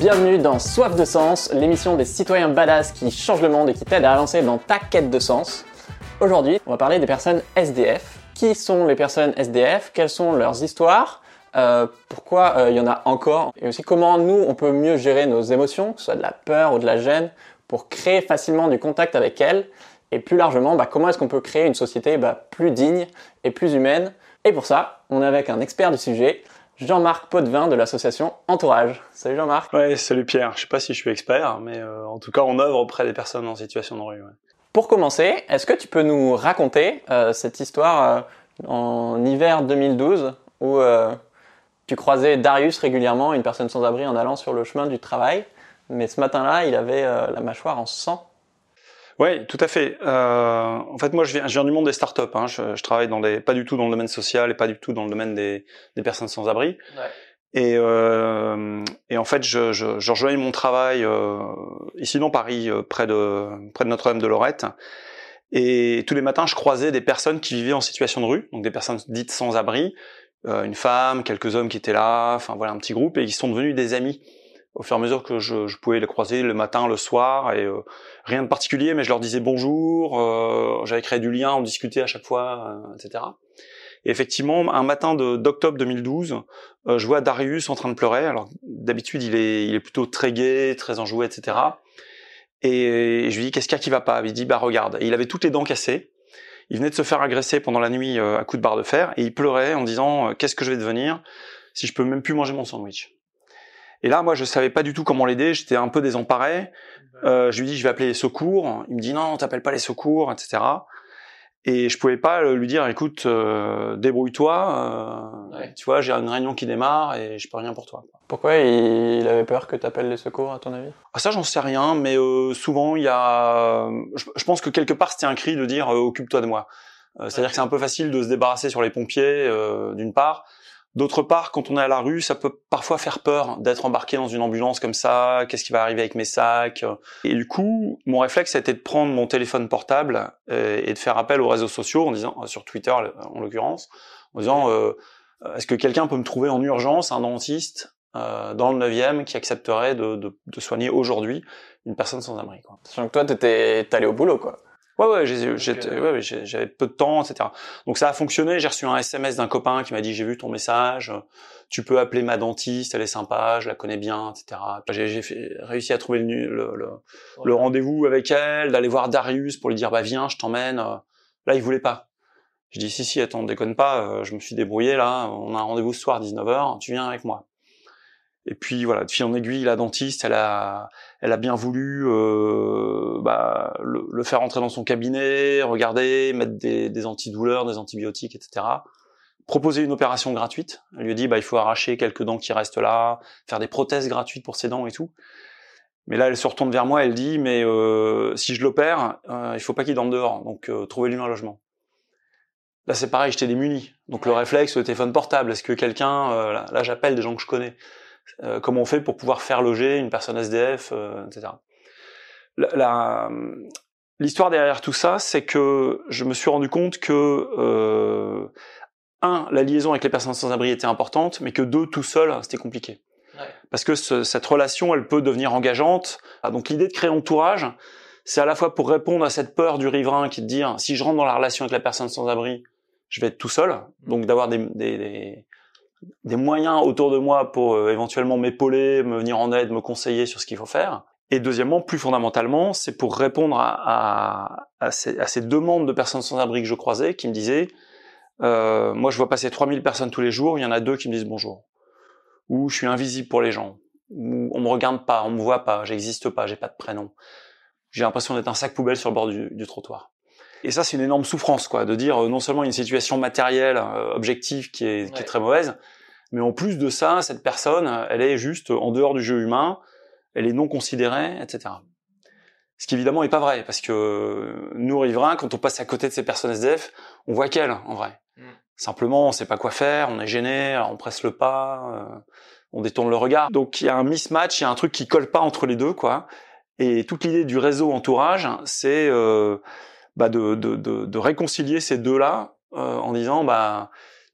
Bienvenue dans Soif de Sens, l'émission des citoyens badass qui changent le monde et qui t'aident à avancer dans ta quête de sens. Aujourd'hui, on va parler des personnes SDF. Qui sont les personnes SDF Quelles sont leurs histoires? Euh, Pourquoi euh, il y en a encore? Et aussi comment nous, on peut mieux gérer nos émotions, que ce soit de la peur ou de la gêne, pour créer facilement du contact avec elles. Et plus largement, bah, comment est-ce qu'on peut créer une société bah, plus digne et plus humaine? Et pour ça, on est avec un expert du sujet, Jean-Marc Potvin de l'association Entourage. Salut Jean-Marc. Ouais, salut Pierre. Je sais pas si je suis expert, mais euh, en tout cas, on œuvre auprès des personnes en situation de rue. Ouais. Pour commencer, est-ce que tu peux nous raconter euh, cette histoire euh, en hiver 2012 où tu croisais Darius régulièrement, une personne sans abri en allant sur le chemin du travail, mais ce matin-là, il avait la mâchoire en sang? Oui, tout à fait. Euh, en fait, moi, je viens, je viens du monde des startups. Hein. Je, je, travaille dans des, pas du tout dans le domaine social et pas du tout dans le domaine des, des personnes sans abri. Ouais. Et, euh, et en fait, je, je, je rejoignais mon travail euh, ici dans Paris, euh, près de près de Notre-Dame de Lorette. Et tous les matins, je croisais des personnes qui vivaient en situation de rue, donc des personnes dites sans abri, euh, une femme, quelques hommes qui étaient là, enfin voilà un petit groupe, et qui sont devenus des amis au fur et à mesure que je, je pouvais les croiser le matin, le soir, et euh, rien de particulier, mais je leur disais bonjour, euh, j'avais créé du lien, on discutait à chaque fois, euh, etc. Et effectivement, un matin d'octobre 2012, euh, je vois Darius en train de pleurer. Alors d'habitude, il est, il est plutôt très gai, très enjoué, etc. Et, je lui dis qu'est-ce qu'il y a qui va pas? Il dit bah regarde, il avait toutes les dents cassées. Il venait de se faire agresser pendant la nuit à coups de barre de fer et il pleurait en disant qu'est-ce que je vais devenir si je peux même plus manger mon sandwich? Et là, moi, je savais pas du tout comment l'aider. J'étais un peu désemparé. Euh, je lui dis, je vais appeler les secours. Il me dit, non, t'appelles pas les secours, etc. Et je pouvais pas lui dire, écoute, euh, débrouille-toi. Euh, ouais. Tu vois, j'ai une réunion qui démarre et je peux rien pour toi. Pourquoi il avait peur que t'appelles les secours, à ton avis? Ah ça, j'en sais rien, mais euh, souvent il y a. Je, je, pense que quelque part c'était un cri de dire, euh, occupe-toi de moi. Euh, c'est-à-dire que c'est un peu facile de se débarrasser sur les pompiers, d'une part. D'autre part, quand on est à la rue, ça peut parfois faire peur d'être embarqué dans une ambulance comme ça. Qu'est-ce qui va arriver avec mes sacs Et du coup, mon réflexe a été de prendre mon téléphone portable euh, et de faire appel aux réseaux sociaux, en disant sur Twitter en l'occurrence, en disant euh, est-ce que quelqu'un peut me trouver en urgence un dentiste euh, dans le 9e qui accepterait de, de, de soigner aujourd'hui une personne sans abri. Quoi. Sachant que toi, t'étais allé au boulot, quoi. Ouais, ouais, euh, ouais, j'avais peu de temps, etc. Donc ça a fonctionné. J'ai reçu un SMS d'un copain qui m'a dit j'ai vu ton message. Tu peux appeler ma dentiste, elle est sympa, je la connais bien, etc. J'ai réussi à trouver le, le, le, le rendez-vous avec elle, d'aller voir Darius pour lui dire bah viens, je t'emmène. Là, il voulait pas. Je dis si si, attends, déconne pas. Euh, je me suis débrouillé là. On a un rendez-vous ce soir 19h. Tu viens avec moi. Et puis voilà, de fil en aiguille, la dentiste, elle a, elle a bien voulu euh, bah, le, le, faire entrer dans son cabinet, regarder, mettre des, des, antidouleurs, des antibiotiques, etc. Proposer une opération gratuite. Elle lui a dit, bah, il faut arracher quelques dents qui restent là, faire des prothèses gratuites pour ses dents et tout. Mais là, elle se retourne vers moi, elle dit, mais euh, si je l'opère, euh, il faut pas qu'il dorme dehors, donc euh, trouvez-lui un logement. Là, c'est pareil, j'étais démuni. Donc le réflexe, le téléphone portable, est-ce que quelqu'un, euh, là, là j'appelle des gens que je connais euh, comment on fait pour pouvoir faire loger une personne SDF, euh, etc. L'histoire derrière tout ça, c'est que je me suis rendu compte que euh, un, la liaison avec les personnes sans abri était importante, mais que deux, tout seul, c'était compliqué. Ouais. Parce que ce, cette relation, elle peut devenir engageante. Ah, donc l'idée de créer entourage, c'est à la fois pour répondre à cette peur du riverain qui est de dire si je rentre dans la relation avec la personne sans abri, je vais être tout seul. Donc d'avoir des, des, des, des moyens autour de moi pour euh, éventuellement m'épauler, me venir en aide, me conseiller sur ce qu'il faut faire. Et deuxièmement, plus fondamentalement, c'est pour répondre à, ces, demandes de personnes sans abri que je croisais, qui me disaient, euh, moi je vois passer 3000 personnes tous les jours, il y en a deux qui me disent bonjour. Ou je suis invisible pour les gens. Ou on me regarde pas, on me voit pas, j'existe pas, j'ai pas de prénom. J'ai l'impression d'être un sac poubelle sur le bord du trottoir. Et ça, c'est une énorme souffrance, quoi, de dire euh, non seulement une situation matérielle, euh, objective qui est, ouais. qui est très mauvaise, mais en plus de ça, cette personne, elle est juste en dehors du jeu humain, elle est non considérée, etc. Ce qui évidemment est pas vrai, parce que nous riverains, quand on passe à côté de ces personnes SDF, on voit qu'elles, en vrai. Mm. Simplement, on sait pas quoi faire, on est gêné, on presse le pas, euh, on détourne le regard. Donc il y a un mismatch, il y a un truc qui colle pas entre les deux, quoi. Et toute l'idée du réseau entourage, c'est euh, bah de, de, de, de, réconcilier ces deux-là euh, en disant bah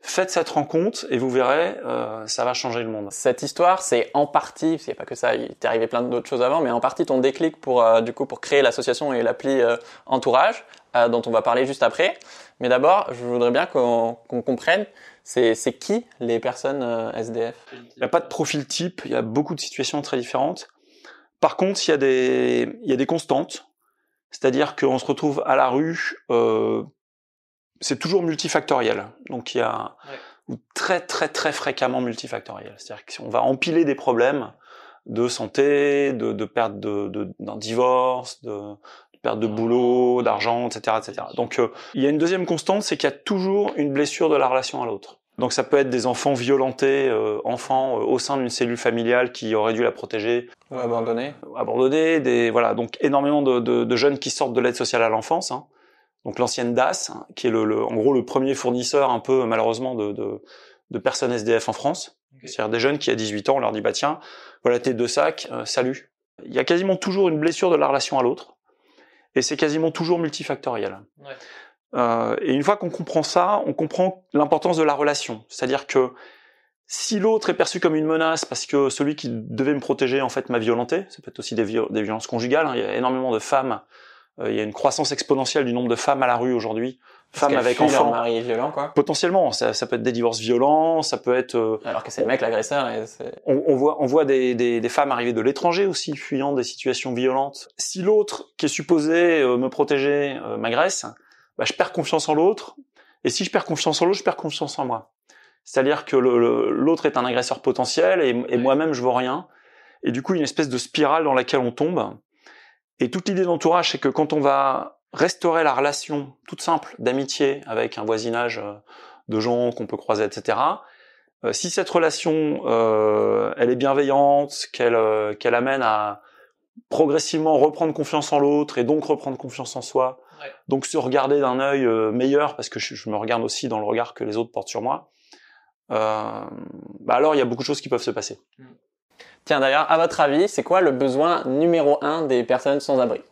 Faites cette rencontre et vous verrez, euh, ça va changer le monde. Cette histoire, c'est en partie, parce qu'il n'y a pas que ça, il t'est arrivé plein d'autres choses avant, mais en partie ton déclic pour euh, du coup pour créer l'association et l'appli euh, Entourage, euh, dont on va parler juste après. Mais d'abord, je voudrais bien qu'on comprenne, c'est qui les personnes SDF Il n'y a pas de profil type, il y a beaucoup de situations très différentes. Par contre, il y a des, il y a des constantes, c'est-à-dire qu'on se retrouve à la rue c'est toujours multifactoriel. Donc il y a très très très fréquemment multifactoriel. C'est-à-dire qu'on va empiler des problèmes de santé, de, de perte de, d'un divorce, de, perte de boulot, d'argent, etc., etc. Donc euh, il y a une deuxième constante, c'est qu'il y a toujours une blessure de la relation à l'autre. Donc ça peut être des enfants violentés, euh, enfants euh, au sein d'une cellule familiale qui aurait dû la protéger, ou abandonnés, abandonnés, des voilà donc énormément de, de, jeunes qui sortent de l'aide sociale à l'enfance. Hein donc l'ancienne DAS, qui est le, en gros le premier fournisseur un peu malheureusement de, de, de personnes SDF en France. C'est-à-dire des jeunes qui à 18 ans, on leur dit bah tiens, voilà tes deux sacs, euh, salut. Il y a quasiment toujours une blessure de la relation à l'autre, et c'est quasiment toujours multifactoriel. Ouais. Euh, et une fois qu'on comprend ça, on comprend l'importance de la relation. C'est-à-dire que si l'autre est perçu comme une menace parce que celui qui devait me protéger en fait m'a violenté, ça peut être aussi des, des violences conjugales. Hein. Il y a énormément de femmes euh, il y a une croissance exponentielle du nombre de femmes à la rue aujourd'hui. Femmes avec enfants. mari violent, quoi. Potentiellement, ça, ça, peut être des divorces violents, ça peut être. Euh, Alors que c'est le mec l'agresseur. On, on, voit, on voit des, des, des femmes arriver de l'étranger aussi, fuyant des situations violentes. Si l'autre, qui est supposé euh, me protéger, m'agresse, bah, je perds confiance en l'autre. Et si je perds confiance en l'autre, je perds confiance en moi. C'est-à-dire que l'autre est un agresseur potentiel et, et moi-même je vois rien. Et du coup, une espèce de spirale dans laquelle on tombe et toute l'idée d'entourage, c'est que quand on va restaurer la relation toute simple d'amitié avec un voisinage euh, de gens qu'on peut croiser, etc. Euh, si cette relation, euh, elle est bienveillante, qu'elle qu'elle amène à progressivement reprendre confiance en l'autre et donc reprendre confiance en soi, donc se regarder d'un œil meilleur parce que je, me regarde aussi dans le regard que les autres portent sur moi. bah alors il y a beaucoup de choses qui peuvent se passer. Mm. Tiens, d'ailleurs, à votre avis, c'est quoi le besoin numéro un des personnes sans abri?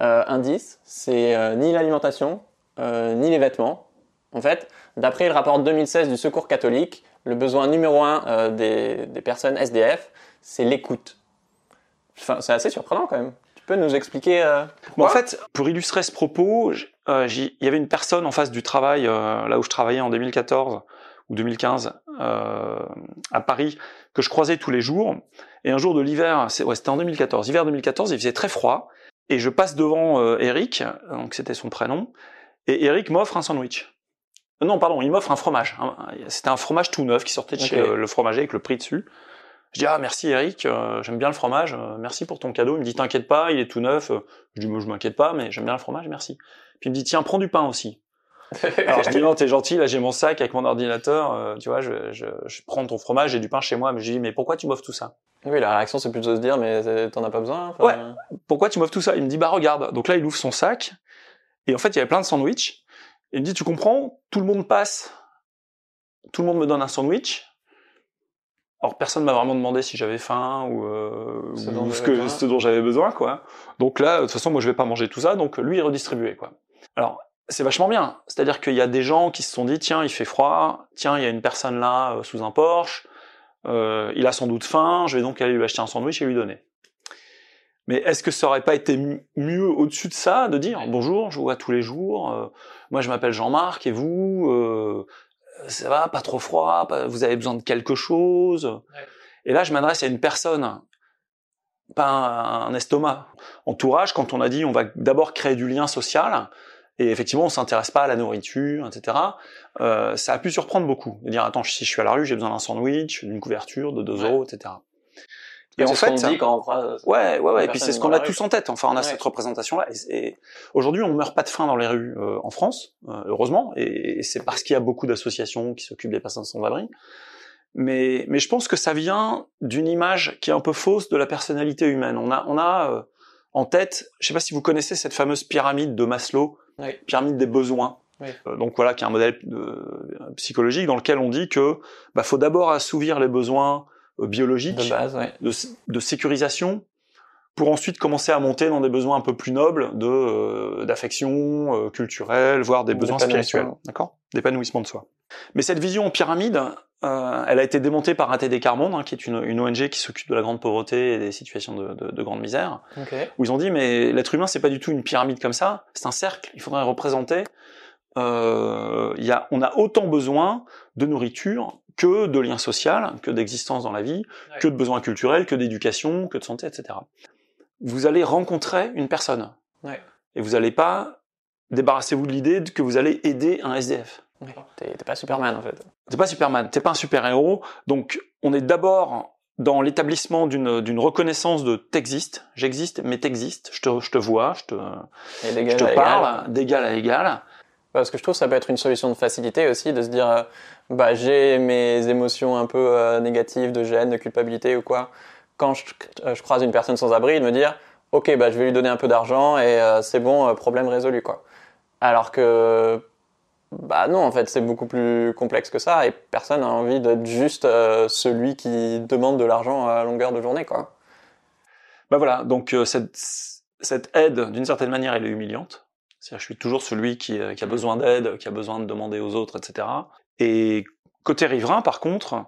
Euh, Indice, c'est euh, ni l'alimentation, euh, ni les vêtements. En fait, d'après le rapport 2016 du Secours catholique, le besoin numéro un euh, des, des, personnes SDF, c'est l'écoute. Enfin, c'est assez surprenant quand même. Tu peux nous expliquer bon, En fait, pour illustrer ce propos, il y avait une personne en face du travail, là où je travaillais en 2014 ou 2015, à Paris, que je croisais tous les jours. Et un jour de l'hiver, ouais, c'était en 2014, hiver 2014, il faisait très froid, et je passe devant euh, Eric, donc c'était son prénom, et Eric m'offre un sandwich. Euh, non, pardon, il m'offre un fromage. C'était un fromage tout neuf qui sortait de chez euh, le fromager avec le prix dessus. Je dis ah merci Eric, j'aime bien le fromage, merci pour ton cadeau. Il me dit t'inquiète pas, il est tout neuf. Je dis moi je m'inquiète pas, mais j'aime bien le fromage, merci. Puis il me dit tiens prends du pain aussi. Alors je dis non, t'es gentil, là j'ai mon sac avec mon ordinateur, euh, tu vois, je, je, je, prends ton fromage, j'ai du pain chez moi, mais je dis mais pourquoi tu m'offres tout ça? Oui, la réaction c'est plutôt de se dire mais t'en as pas besoin. Ouais. Pourquoi tu m'offres tout ça? Il me dit bah regarde. Donc là il ouvre son sac et en fait il y avait plein de sandwichs. Il me dit tu comprends, tout le monde passe, tout le monde me donne un sandwich. Alors personne m'a vraiment demandé si j'avais faim ou, euh, ou ce, que, ce dont j'avais besoin quoi. Donc là de toute façon moi je vais pas manger tout ça, donc lui il redistribuait quoi. Alors c'est vachement bien. C'est-à-dire qu'il y a des gens qui se sont dit tiens, il fait froid, tiens, il y a une personne là euh, sous un Porsche, euh, il a sans doute faim, je vais donc aller lui acheter un sandwich et lui donner. Mais est-ce que ça aurait pas été mieux au-dessus de ça de dire bonjour, je vous vois tous les jours, euh, moi je m'appelle Jean-Marc et vous, euh, ça va, pas trop froid, vous avez besoin de quelque chose. Et là je m'adresse à une personne, pas un estomac. Entourage, quand on a dit on va d'abord créer du lien social, et effectivement, on s'intéresse pas à la nourriture, etc. Euh, ça a pu surprendre beaucoup. De dire, attends, si je suis à la rue, j'ai besoin d'un sandwich, d'une couverture, de 2 euros, etc. Et en fait, dit quand on croit, ouais, ouais, ouais. Et puis c'est ce qu'on a tous en tête. Enfin, on a cette représentation-là. Et, aujourd'hui, on meurt pas de faim dans les rues euh, en France, euh, heureusement. Et, c'est parce qu'il y a beaucoup d'associations qui s'occupent des personnes sans abri. Mais, mais je pense que ça vient d'une image qui est un peu fausse de la personnalité humaine. On a, on a euh, en tête, je sais pas si vous connaissez cette fameuse pyramide de Maslow pyramide des besoins. Euh, donc voilà, qui est un modèle euh, psychologique dans lequel on dit que bah, faut d'abord assouvir les besoins euh, biologiques de, base, de, sécurisation pour ensuite commencer à monter dans des besoins un peu plus nobles de d'affection culturelle, voire des besoins spirituels, d'accord, d'épanouissement de soi. Mais cette vision en pyramide, euh, elle a été démontée par ATD Carmonde, hein, qui est une, une ONG qui s'occupe de la grande pauvreté et des situations de, de, de grande misère, Ok. où ils ont dit mais l'être humain c'est pas du tout une pyramide comme ça, c'est un cercle. Il faudrait représenter. Euh, il y a, on a autant besoin de nourriture que de liens sociaux, que d'existence dans la vie, Ouais. que de besoins culturels, que d'éducation, que de santé, etc. Vous allez rencontrer une personne Ouais. et vous n'allez pas débarrassez-vous de l'idée que vous allez aider un SDF. Ouais. T'es pas Superman en fait. T'es pas Superman, t'es pas un super-héros. Donc, on est d'abord dans l'établissement d'une reconnaissance de t'existes, j'existe, mais t'existes, je te, je te vois, je te, Et je te parle, d'égal à égal. Parce que je trouve que ça peut être une solution de facilité aussi, de se dire, euh, bah j'ai mes émotions un peu euh, négatives, de gêne, de culpabilité ou quoi. Quand je, euh, je croise une personne sans abri, de me dire, ok, bah je vais lui donner un peu d'argent et euh, c'est bon, problème résolu quoi. Alors que, bah non, en fait, c'est beaucoup plus complexe que ça et personne n'a envie d'être juste celui qui demande de l'argent à longueur de journée quoi. Bah voilà, donc cette, aide, d'une certaine manière, elle est humiliante. C'est-à-dire, je suis toujours celui qui a besoin d'aide, qui a besoin de demander aux autres, etc. Et côté riverain, par contre,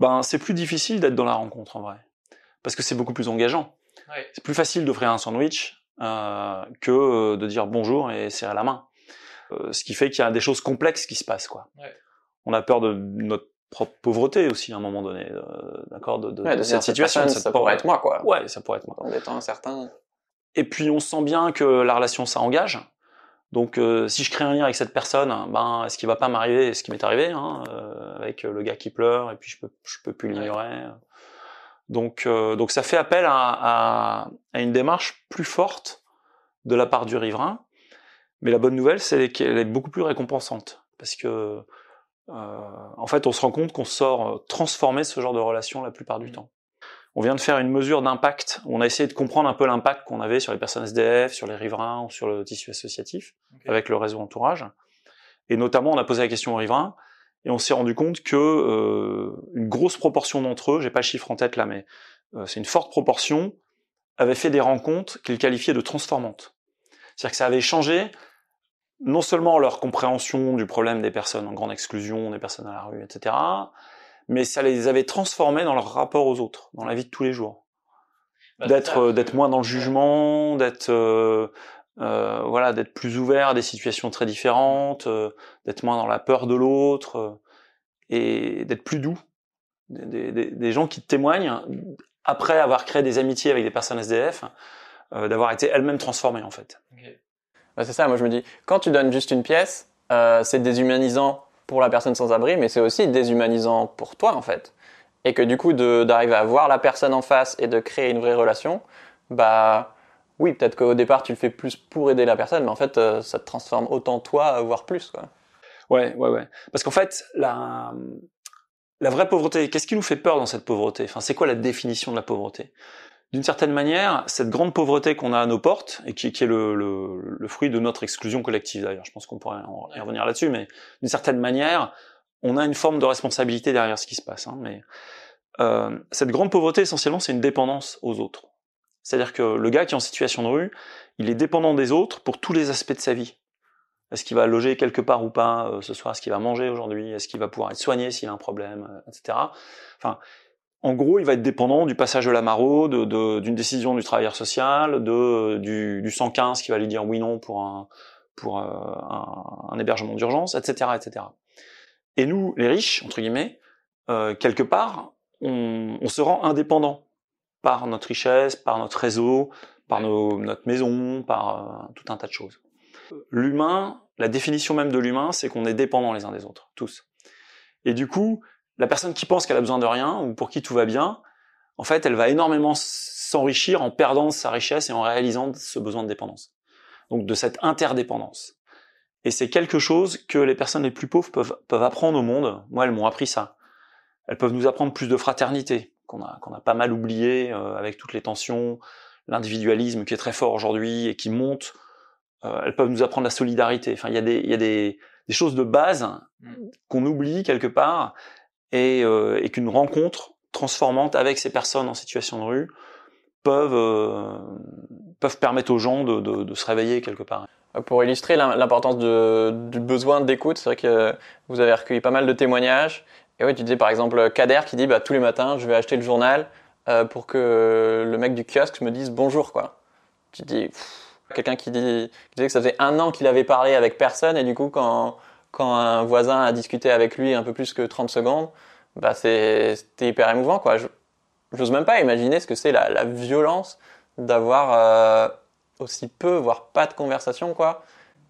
ben c'est plus difficile d'être dans la rencontre en vrai, parce que c'est beaucoup plus engageant. C'est plus facile d'offrir un sandwich euh, que euh, de dire bonjour et serrer la main. Euh, ce qui fait qu'il y a des choses complexes qui se passent, quoi. Ouais. On a peur de notre propre pauvreté aussi à un moment donné, euh, d'accord, de, de, Ouais, de de cette situation, personne, ça pourrait être moi quoi. Ouais, ça pourrait être moi. Dans des temps incertains. Et puis on sent bien que la relation ça engage. Donc euh, si je crée un lien avec cette personne, ben est-ce qu'il va pas m'arriver? Ce qui m'est arrivé hein, euh, avec le gars qui pleure et puis je peux je peux plus l'ignorer. Donc euh, donc ça fait appel à, à, à une démarche plus forte de la part du riverain. Mais la bonne nouvelle c'est qu'elle est beaucoup plus récompensante parce que euh, en fait on se rend compte qu'on sort euh, transformer ce genre de relation la plupart du temps. On vient de faire une mesure d'impact. On a essayé de comprendre un peu l'impact qu'on avait sur les personnes SDF, sur les riverains ou sur le tissu associatif avec le réseau entourage. Et notamment, on a posé la question aux riverains et on s'est rendu compte que euh, une grosse proportion d'entre eux, j'ai pas le chiffre en tête là, mais euh, c'est une forte proportion, avaient fait des rencontres qu'ils qualifiaient de transformantes. C'est-à-dire que ça avait changé non seulement leur compréhension du problème des personnes en grande exclusion, des personnes à la rue, etc., mais ça les avait transformés dans leur rapport aux autres, dans la vie de tous les jours. d'être euh, d'être moins dans le jugement, d'être euh, euh, voilà, d'être plus ouvert à des situations très différentes, euh, d'être moins dans la peur de l'autre euh, et d'être plus doux. Des, des- des- des gens qui témoignent après avoir créé des amitiés avec des personnes SDF, euh, d'avoir été elles-mêmes transformées en fait. Bah, c'est ça, moi je me dis, quand tu donnes juste une pièce, euh, c'est déshumanisant pour la personne sans abri, mais c'est aussi déshumanisant pour toi en fait. Et que du coup, d'arriver à voir la personne en face et de créer une vraie relation, bah oui, peut-être qu'au départ tu le fais plus pour aider la personne, mais en fait euh, ça te transforme autant toi, voire plus quoi. Ouais, ouais, ouais. Parce qu'en fait, la, la vraie pauvreté, qu'est-ce qui nous fait peur dans cette pauvreté? Enfin, c'est quoi la définition de la pauvreté? D'une certaine manière, cette grande pauvreté qu'on a à nos portes, et qui, qui est le, le, le fruit de notre exclusion collective d'ailleurs, je pense qu'on pourrait en- y revenir là-dessus, mais d'une certaine manière, on a une forme de responsabilité derrière ce qui se passe. Hein, mais euh, cette grande pauvreté, essentiellement, c'est une dépendance aux autres. C'est-à-dire que le gars qui est en situation de rue, il est dépendant des autres pour tous les aspects de sa vie. Est-ce qu'il va loger quelque part ou pas euh, ce soir? Est-ce qu'il va manger aujourd'hui? Est-ce qu'il va pouvoir être soigné s'il a un problème, euh, etc. Enfin, en gros, il va être dépendant du passage de la maraude, de- d'une décision du travailleur social, du, du 115 qui va lui dire oui non pour un euh, hébergement d'urgence, etc., etc. Et nous, les riches entre guillemets, euh, quelque part, on, se rend indépendant par notre richesse, par notre réseau, par notre maison, par euh, tout un tas de choses. L'humain, la définition même de l'humain, c'est qu'on est dépendants les uns des autres, tous. Et du coup, la personne qui pense qu'elle a besoin de rien ou pour qui tout va bien, en fait, elle va énormément s'enrichir en perdant sa richesse et en réalisant ce besoin de dépendance. Donc de cette interdépendance. Et c'est quelque chose que les personnes les plus pauvres peuvent, peuvent apprendre au monde. Moi, elles m'ont appris ça. Elles peuvent nous apprendre plus de fraternité, qu'on a, qu'on a pas mal oublié euh, avec toutes les tensions, l'individualisme qui est très fort aujourd'hui et qui monte. Euh, elles peuvent nous apprendre la solidarité. Enfin, il y a des, il y a des, des choses de base qu'on oublie quelque part et, euh, et qu'une rencontre transformante avec ces personnes en situation de rue peuvent, euh, peuvent permettre aux gens de, se réveiller quelque part. Pour illustrer l'importance du besoin d'écoute, c'est vrai que vous avez recueilli pas mal de témoignages. Et oui, tu disais par exemple Kader qui dit bah, tous les matins je vais acheter le journal euh, pour que le mec du kiosque me dise bonjour quoi. Tu dis quelqu'un qui disait que ça faisait un an qu'il avait parlé avec personne et du coup quand quand un voisin a discuté avec lui un peu plus que 30 secondes, bah c'était hyper émouvant quoi. J'ose même pas imaginer ce que c'est la, la, violence d'avoir euh, aussi peu, voire pas de conversation quoi.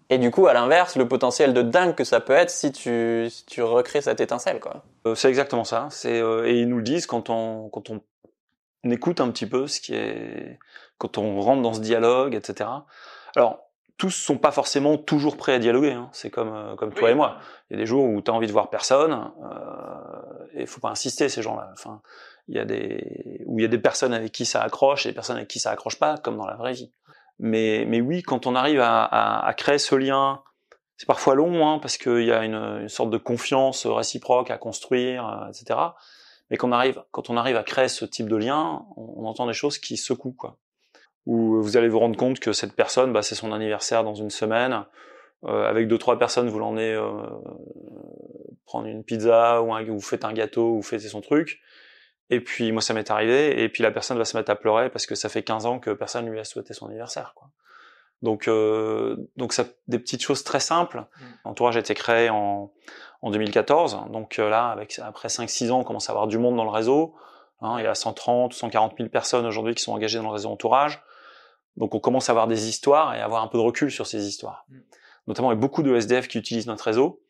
Et du coup, à l'inverse, le potentiel de dingue que ça peut être si tu, si tu recrées cette étincelle, quoi. Euh, c'est exactement ça. C'est euh, et ils nous le disent quand on quand on écoute un petit peu ce qui est quand on rentre dans ce dialogue, etc. Alors tous sont pas forcément toujours prêts à dialoguer. Hein. C'est comme euh, comme toi et moi. Il y a des jours où tu as envie de voir personne euh, et faut pas insister ces gens-là. Enfin, il y a des où il y a des personnes avec qui ça accroche et des personnes avec qui ça accroche pas, comme dans la vraie vie. Mais mais oui, quand on arrive à, à, à créer ce lien, c'est parfois long hein, parce qu'il y a une, une, sorte de confiance réciproque à construire, euh, etc. Mais quand on arrive quand on arrive à créer ce type de lien, on, on entend des choses qui secouent quoi où vous allez vous rendre compte que cette personne, bah, c'est son anniversaire dans une semaine. Euh, avec deux trois personnes, vous l'emmenez euh, prendre une pizza ou un, vous faites un gâteau ou vous faites son truc. Et puis moi ça m'est arrivé et puis la personne va se mettre à pleurer parce que ça fait 15 ans que personne lui a souhaité son anniversaire. Quoi. Donc euh, donc ça des petites choses très simples. Mmh. L'entourage a été créé en en 2014. Donc euh, là avec après 5 6 ans, on commence à avoir du monde dans le réseau. Hein, il y a 130 140 000 personnes aujourd'hui qui sont engagées dans le réseau entourage. Donc on commence à avoir des histoires et à avoir un peu de recul sur ces histoires. Mm. Notamment avec beaucoup de SDF qui utilisent notre réseau.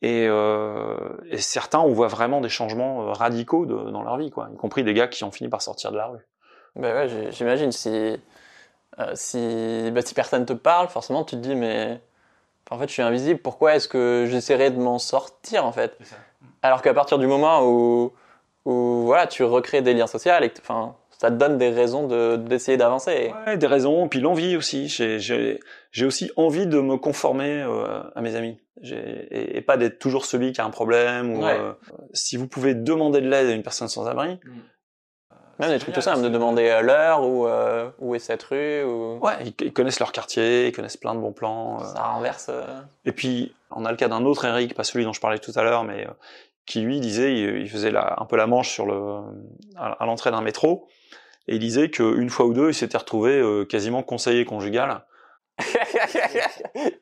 Et, euh, et certains, on voit vraiment des changements euh, radicaux de, dans leur vie, quoi, y compris des gars qui ont fini par sortir de la rue. Ben ouais, j'imagine si euh, si, bah, si personne te parle, forcément tu te dis mais en fait je suis invisible. Pourquoi est-ce que j'essaierais de m'en sortir en fait? Alors qu'à partir du moment où où voilà tu recrées des liens sociaux, et enfin ça te donne des raisons d'essayer d'avancer. Ouais, des raisons, puis l'envie aussi. J'ai aussi envie de me conformer euh, à mes amis. Et, et, pas d'être toujours celui qui a un problème. Ou, euh, si vous pouvez demander de l'aide à une personne sans abri. Mm. Même des trucs tout simples, de demander à l'heure ou euh, où est cette rue. Ou... Ouais, ils, connaissent leur quartier, ils connaissent plein de bons plans. Ça renverse. Et puis, on a le cas d'un autre Eric, pas celui dont je parlais tout à l'heure, mais qui lui disait, il, faisait la, un peu la manche sur le, à l'entrée d'un métro et il disait qu'une fois ou deux, il s'était retrouvé euh, quasiment conseiller conjugal.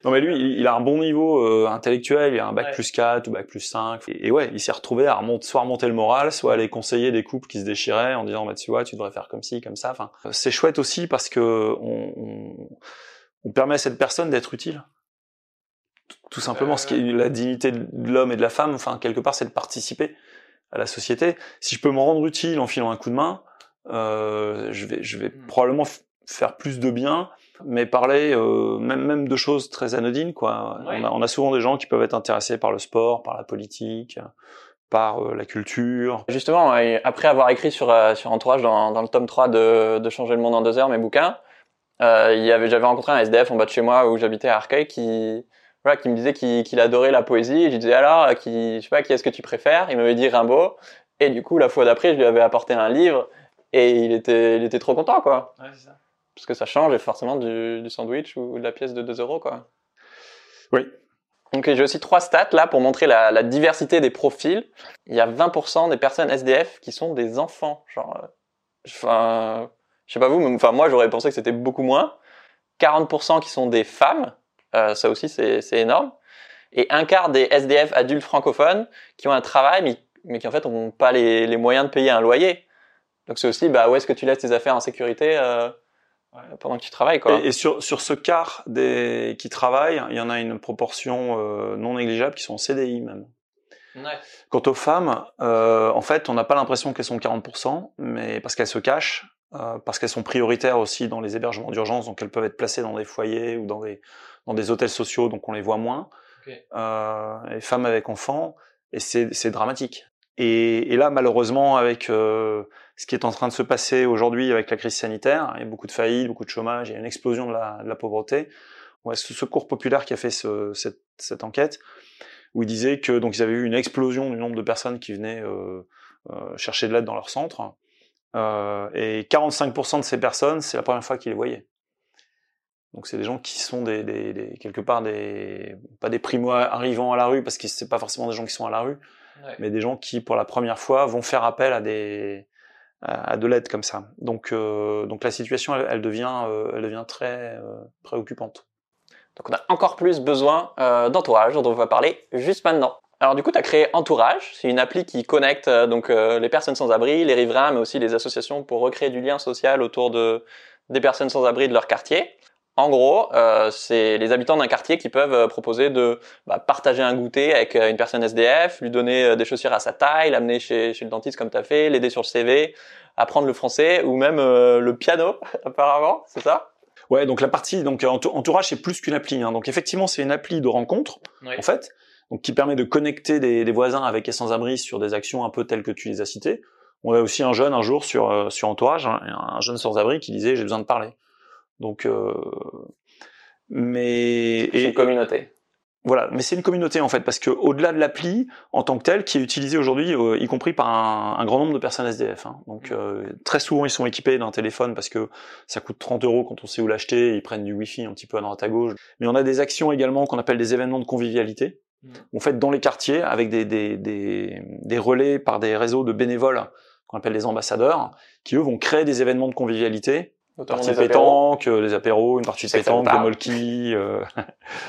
non mais lui, il, a un bon niveau euh, intellectuel, il a un bac plus 4 ou bac plus 5. Et, ouais, il s'est retrouvé à remonter, soit remonter le moral, soit aller conseiller des couples qui se déchiraient en disant bah tu vois, tu devrais faire comme ci, comme ça. Enfin, c'est chouette aussi parce que on, on, on permet à cette personne d'être utile. Tout simplement, ce qui est la dignité de l'homme et de la femme, enfin quelque part, c'est de participer à la société. Si je peux me rendre utile en filant un coup de main, euh, je vais, je vais hmm. probablement faire plus de bien, mais parler euh, même, même de choses très anodines. Quoi. On, a, on, a, souvent des gens qui peuvent être intéressés par le sport, par la politique, par euh, la culture. Justement, après avoir écrit sur, euh, sur Entourage dans, dans le tome 3 de, de Changer le monde en deux heures, mes bouquins, euh, il y avait, j'avais rencontré un SDF en bas de chez moi où j'habitais à Arcueil qui, voilà, qui me disait qu'il adorait la poésie. Et je lui disais alors, qui, je sais pas, qui est-ce que tu préfères? Il m'avait dit Rimbaud. Et du coup, la fois d'après, je lui avais apporté un livre et il était, il était trop content, quoi. Ouais, c'est ça. Parce que ça change forcément du, du, sandwich ou de la pièce de 2 euros, quoi. Oui. Donc j'ai aussi trois stats là pour montrer la, la, diversité des profils. Il y a 20% des personnes SDF qui sont des enfants. Genre, euh, enfin, je sais pas vous, mais enfin moi j'aurais pensé que c'était beaucoup moins. 40% qui sont des femmes, euh, ça aussi c'est énorme. Et un quart des SDF adultes francophones qui ont un travail mais, mais qui en fait n'ont pas les, les moyens de payer un loyer. Donc c'est aussi bah où est-ce que tu laisses tes affaires en sécurité euh, pendant que tu travailles quoi. Et, et, sur sur ce quart des qui travaillent, il y en a une proportion euh, non négligeable qui sont en CDI même. Ouais. Quant aux femmes, euh, en fait, on n'a pas l'impression qu'elles sont 40%, mais parce qu'elles se cachent, euh, parce qu'elles sont prioritaires aussi dans les hébergements d'urgence, donc elles peuvent être placées dans des foyers ou dans des dans des hôtels sociaux, donc on les voit moins. Okay. Euh, les femmes avec enfants, et c'est dramatique. Et, et, là, malheureusement, avec euh, ce qui est en train de se passer aujourd'hui avec la crise sanitaire, il y a beaucoup de faillites, beaucoup de chômage, il y a une explosion de la, de la pauvreté. Ouais, ce secours populaire qui a fait ce, cette, cette, enquête, où il disait que donc ils avaient eu une explosion du nombre de personnes qui venaient euh, euh, chercher de l'aide dans leur centre, euh, et 45% de ces personnes, c'est la première fois qu'ils les voyaient. Donc c'est des gens qui sont des, des, des, quelque part des pas des primo arrivants à la rue parce que c'est pas forcément des gens qui sont à la rue, mais des gens qui pour la première fois vont faire appel à des à de l'aide comme ça. Donc euh, donc la situation elle, elle devient euh, elle devient très euh, préoccupante. Donc on a encore plus besoin euh, d'entourage dont on va parler juste maintenant. Alors du coup, tu as créé Entourage, c'est une appli qui connecte euh, donc euh, les personnes sans abri, les riverains, mais aussi les associations pour recréer du lien social autour de des personnes sans abri de leur quartier. En gros, euh, c'est les habitants d'un quartier qui peuvent euh, proposer de bah, partager un goûter avec euh, une personne SDF, lui donner des chaussures à sa taille, l'amener chez, chez le dentiste comme tu as fait, l'aider sur le CV, apprendre le français ou même le piano apparemment, c'est ça? Ouais, donc la partie donc entourage c'est plus qu'une appli. Hein. Donc effectivement c'est une appli de rencontre en fait, donc qui permet de connecter des, des voisins avec les sans-abri sur des actions un peu telles que tu les as citées. On a aussi un jeune un jour sur sur entourage, hein, un jeune sans-abri qui disait j'ai besoin de parler. Donc, euh, mais c'est une communauté. Voilà, mais c'est une communauté en fait parce que au-delà de l'appli en tant que telle, qui est utilisée aujourd'hui, euh, y compris par un, un, grand nombre de personnes SDF. Hein. Donc euh, très souvent ils sont équipés d'un téléphone parce que ça coûte 30 euros quand on sait où l'acheter. Ils prennent du Wi-Fi un petit peu à droite à gauche. Mais on a des actions également qu'on appelle des événements de convivialité. Mmh. En fait, dans les quartiers, avec des, des, des, des relais par des réseaux de bénévoles qu'on appelle les ambassadeurs, qui eux vont créer des événements de convivialité partie pétanque, les apéros, une partie pétanque, des molki, euh...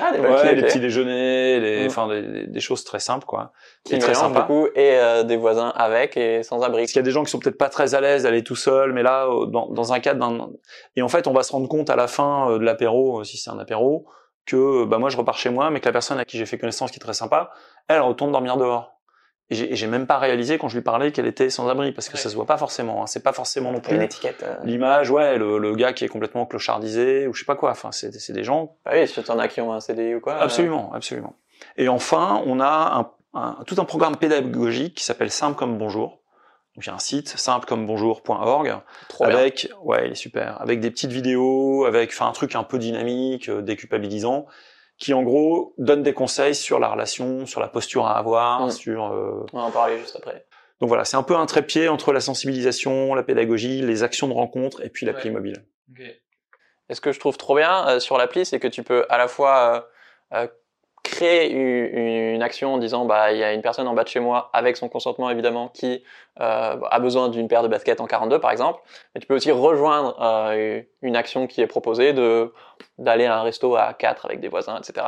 ah, des ouais, les petits déjeuners, les, mm. enfin des, des, choses très simples quoi. Qui très sympa. Beaucoup, et euh, des voisins avec et sans abri. Parce qu'il y a des gens qui sont peut-être pas très à l'aise d'aller tout seul, mais là dans, dans un cadre d'un et en fait on va se rendre compte à la fin euh, de l'apéro, euh, si c'est un apéro, que bah moi je repars chez moi, mais que la personne à qui j'ai fait connaissance qui est très sympa, elle retourne dormir dehors. Et j'ai même pas réalisé quand je lui parlais qu'elle était sans abri parce que ça se voit pas forcément. Hein. C'est pas forcément non plus une étiquette. Euh. L'image, ouais, le, le, gars qui est complètement clochardisé ou je sais pas quoi. Enfin, c'est des gens. Ah oui, si en as qui ont un CDI ou quoi. Absolument, absolument. Et enfin, on a un, un, tout un programme pédagogique qui s'appelle Simple comme bonjour. Donc il y a un site simplecommebonjour.org avec bien. ouais, il est super, avec des petites vidéos, avec enfin un truc un peu dynamique, euh, déculpabilisant qui en gros donne des conseils sur la relation, sur la posture à avoir, mmh. sur. Euh... On va en parler juste après. Donc voilà, c'est un peu un trépied entre la sensibilisation, la pédagogie, les actions de rencontre et puis l'appli ouais. mobile. Okay. Et ce que je trouve trop bien euh, sur l'appli, c'est que tu peux à la fois euh, euh créer une, action en disant bah il y a une personne en bas de chez moi avec son consentement évidemment qui euh, a besoin d'une paire de baskets en 42 par exemple. Mais tu peux aussi rejoindre euh, une action qui est proposée de d'aller à un resto à 4 avec des voisins etc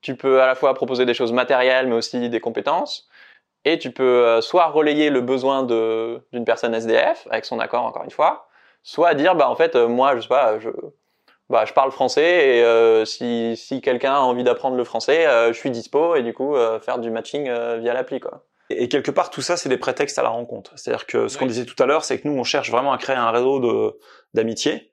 tu peux à la fois proposer des choses matérielles mais aussi des compétences. Et tu peux euh, soit relayer le besoin de d'une personne SDF avec son accord encore une fois soit dire bah en fait moi je sais pas je bah, je parle français et euh, si, si quelqu'un a envie d'apprendre le français, euh, je suis dispo et du coup euh, faire du matching euh, via l'appli quoi. Et quelque part tout ça c'est des prétextes à la rencontre. C'est-à-dire que ce oui. qu'on disait tout à l'heure, c'est que nous on cherche vraiment à créer un réseau de d'amitié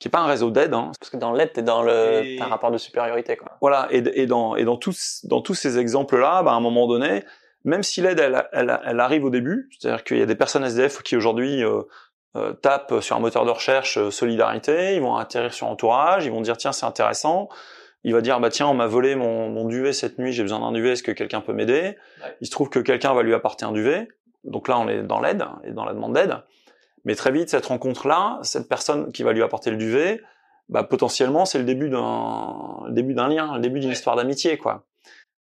qui est pas un réseau d'aide. Hein. Parce que dans l'aide t'es dans le et... un rapport de supériorité quoi. Voilà et, et dans et dans tous dans tous ces exemples là, bah, à un moment donné, même si l'aide elle, elle, elle, arrive au début, c'est-à-dire qu'il y a des personnes SDF qui aujourd'hui euh, euh, tapent sur un moteur de recherche euh, solidarité, ils vont atterrir sur entourage, ils vont dire tiens c'est intéressant, il va dire bah tiens on m'a volé mon, mon, duvet cette nuit, j'ai besoin d'un duvet, est-ce que quelqu'un peut m'aider? Ouais. Il se trouve que quelqu'un va lui apporter un duvet, donc là on est dans l'aide et dans la demande d'aide, mais très vite cette rencontre là, cette personne qui va lui apporter le duvet, bah potentiellement c'est le début d'un début d'un lien, le début d'une ouais. histoire d'amitié quoi.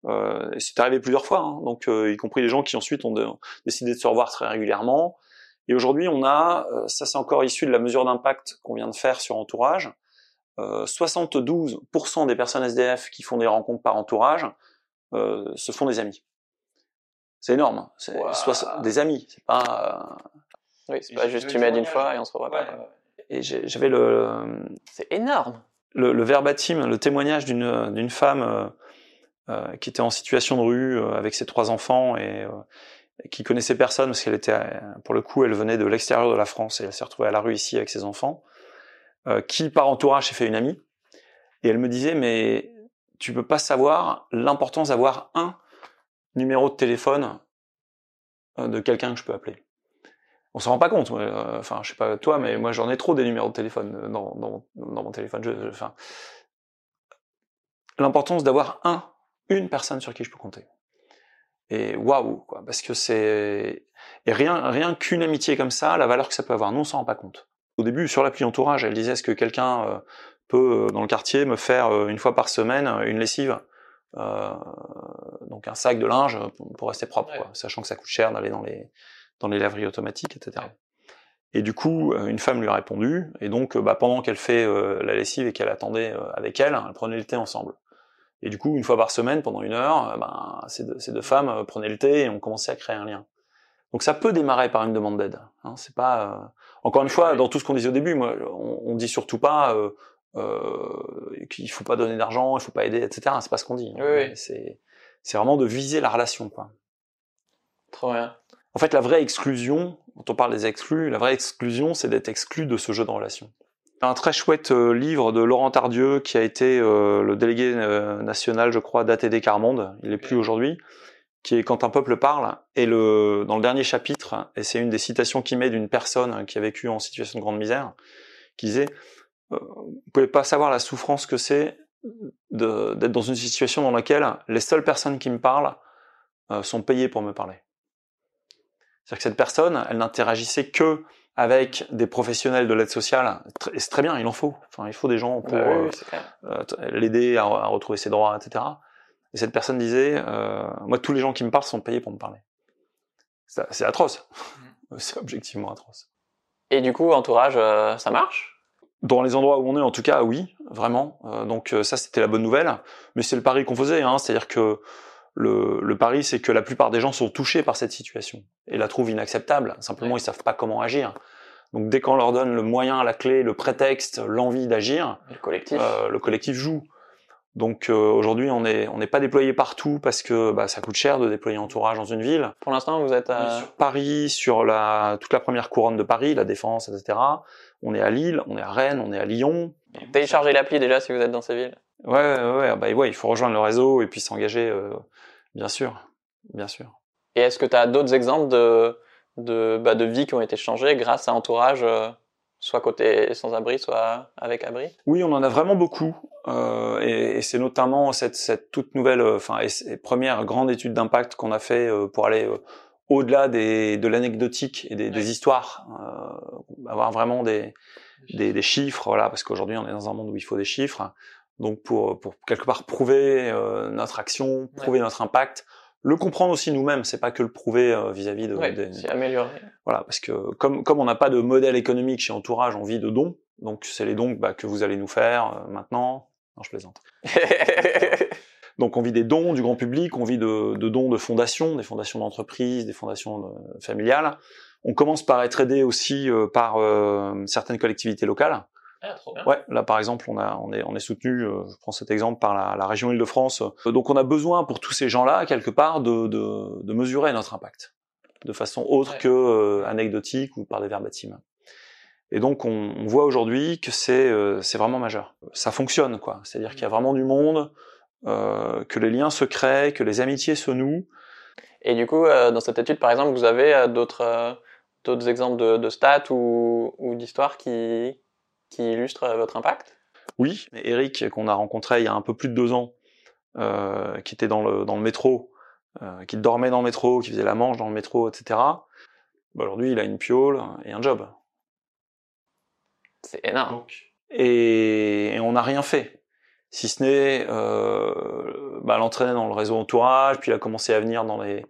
Euh, c'est arrivé plusieurs fois, hein, donc euh, y compris les gens qui ensuite ont de, décidé de se revoir très régulièrement. Et aujourd'hui, on a, euh, ça c'est encore issu de la mesure d'impact qu'on vient de faire sur entourage, euh, 72% des personnes SDF qui font des rencontres par entourage euh, se font des amis. C'est énorme, c'est wow. des amis, c'est pas. Euh... Oui, c'est pas juste tu m'aides une fois et on se revoit ouais. pas. Et j'avais le. C'est énorme. Le, le, verbatim, le témoignage d'une d'une femme euh, euh, qui était en situation de rue euh, avec ses trois enfants et qui connaissait personne parce qu'elle était, pour le coup, elle venait de l'extérieur de la France et elle s'est retrouvée à la rue ici avec ses enfants, euh, qui par entourage s'est fait une amie. Et elle me disait, mais tu peux pas savoir l'importance d'avoir un numéro de téléphone euh, de quelqu'un que je peux appeler. On s'en rend pas compte. Euh, enfin, je sais pas toi, mais moi j'en ai trop des numéros de téléphone dans, mon téléphone. L'importance d'avoir un, une personne sur qui je peux compter et waouh quoi parce que c'est et rien rien qu'une amitié comme ça la valeur que ça peut avoir nous on s'en rend pas compte au début sur l'appli entourage elle disait est-ce que quelqu'un euh, peut dans le quartier me faire une fois par semaine une lessive euh, donc un sac de linge pour rester propre, quoi, sachant que ça coûte cher d'aller dans les dans les laveries automatiques, etc. Et du coup, euh, une femme lui a répondu, et donc bah, pendant qu'elle fait euh, la lessive et qu'elle attendait avec elle, elle prenait le thé ensemble. Et du coup, une fois par semaine, pendant une heure, ben, ces, deux, ces, deux, femmes prenaient le thé et ont commencé à créer un lien. Donc ça peut démarrer par une demande d'aide. Hein, c'est pas encore une fois dans tout ce qu'on disait au début. Moi, on, on dit surtout pas euh, qu'il faut pas donner d'argent, il faut pas aider, etc. C'est pas ce qu'on dit. Oui, C'est c'est vraiment de viser la relation, quoi. Trop bien. En fait, la vraie exclusion, quand on parle des exclus, la vraie exclusion, c'est d'être exclu de ce jeu de relation. Un très chouette euh, livre de Laurent Tardieu, qui a été euh, le délégué euh, national, je crois, d'ATD Carmonde, il est plus aujourd'hui, qui est Quand un peuple parle, et le, dans le dernier chapitre, et c'est une des citations qu'il met d'une personne qui a vécu en situation de grande misère, qui disait vous pouvez pas savoir la souffrance que c'est d'être dans une situation dans laquelle les seules personnes qui me parlent euh, sont payées pour me parler. C'est-à-dire que cette personne, elle n'interagissait que avec des professionnels de l'aide sociale, et c'est très bien, il en faut. Enfin, il faut des gens pour bah euh, l'aider à, retrouver ses droits, etc. Et cette personne disait, moi, tous les gens qui me parlent sont payés pour me parler. C'est atroce. Mmh. c'est objectivement atroce. Et du coup, entourage, ça marche? Dans les endroits où on est, en tout cas, oui, vraiment. Euh, donc euh, ça, c'était la bonne nouvelle. Mais c'est le pari qu'on faisait, hein, c'est-à-dire que le, le pari, c'est que la plupart des gens sont touchés par cette situation et la trouvent inacceptable. Simplement, ils savent pas comment agir. Donc dès qu'on leur donne le moyen, la clé, le prétexte, l'envie d'agir, le collectif, euh, le collectif joue. Donc euh, aujourd'hui, on n'est on n'est pas déployé partout parce que bah, ça coûte cher de déployer entourage dans une ville. Pour l'instant, vous êtes à sur Paris, sur la toute la première couronne de Paris, la Défense, etc. On est à Lille, on est à Rennes, on est à Lyon. Téléchargez l'appli déjà si vous êtes dans ces villes. Ouais, ouais, ouais, bah ouais, il faut rejoindre le réseau et puis s'engager, euh, bien sûr, bien sûr. Et est-ce que tu as d'autres exemples de de bah, de vies qui ont été changées grâce à entourage euh, soit côté sans-abri, soit avec abri? Oui, on en a vraiment beaucoup, euh, et, et c'est notamment cette, cette, toute nouvelle, enfin, première grande étude d'impact qu'on a fait pour aller au-delà des, de l'anecdotique et des, des histoires, avoir vraiment des, des, des, chiffres, voilà, parce qu'aujourd'hui on est dans un monde où il faut des chiffres, donc pour, pour quelque part prouver notre action, prouver notre impact, le comprendre aussi nous-mêmes, c'est pas que le prouver euh, vis-à-vis de. Ouais, c'est améliorer. Voilà, parce que comme comme on n'a pas de modèle économique chez Entourage, on vit de dons, donc c'est les dons bah, que vous allez nous faire euh, maintenant. Non, je plaisante. donc on vit des dons du grand public, on vit de, de dons de fondations, des fondations d'entreprises, des fondations euh, familiales. On commence par être aidé aussi par certaines collectivités locales. Ah, trop bien. Ouais, là par exemple, on a, on est, on est soutenu. Euh, je prends cet exemple par la, la région Île-de-France. Euh, donc on a besoin pour tous ces gens-là quelque part de, de, de, mesurer notre impact de façon autre que euh, anecdotique ou par des verbatims. Et donc on, on voit aujourd'hui que c'est vraiment majeur. Ça fonctionne quoi. C'est-à-dire qu'il y a vraiment du monde, euh, que les liens se créent, que les amitiés se nouent. Et du coup, dans cette étude, par exemple, vous avez d'autres d'autres exemples de, de stats ou, ou d'histoires qui qui illustre euh, votre impact? Oui, Eric, qu'on a rencontré il y a un peu plus de deux ans, euh, qui était dans le, dans le métro, euh, qui dormait dans le métro, qui faisait la manche dans le métro, etc. Bah, aujourd'hui, il a une piole et un job. C'est énorme. et, on n'a rien fait. Si ce n'est euh, bah, l'entraîner dans le réseau entourage, puis il a commencé à venir dans les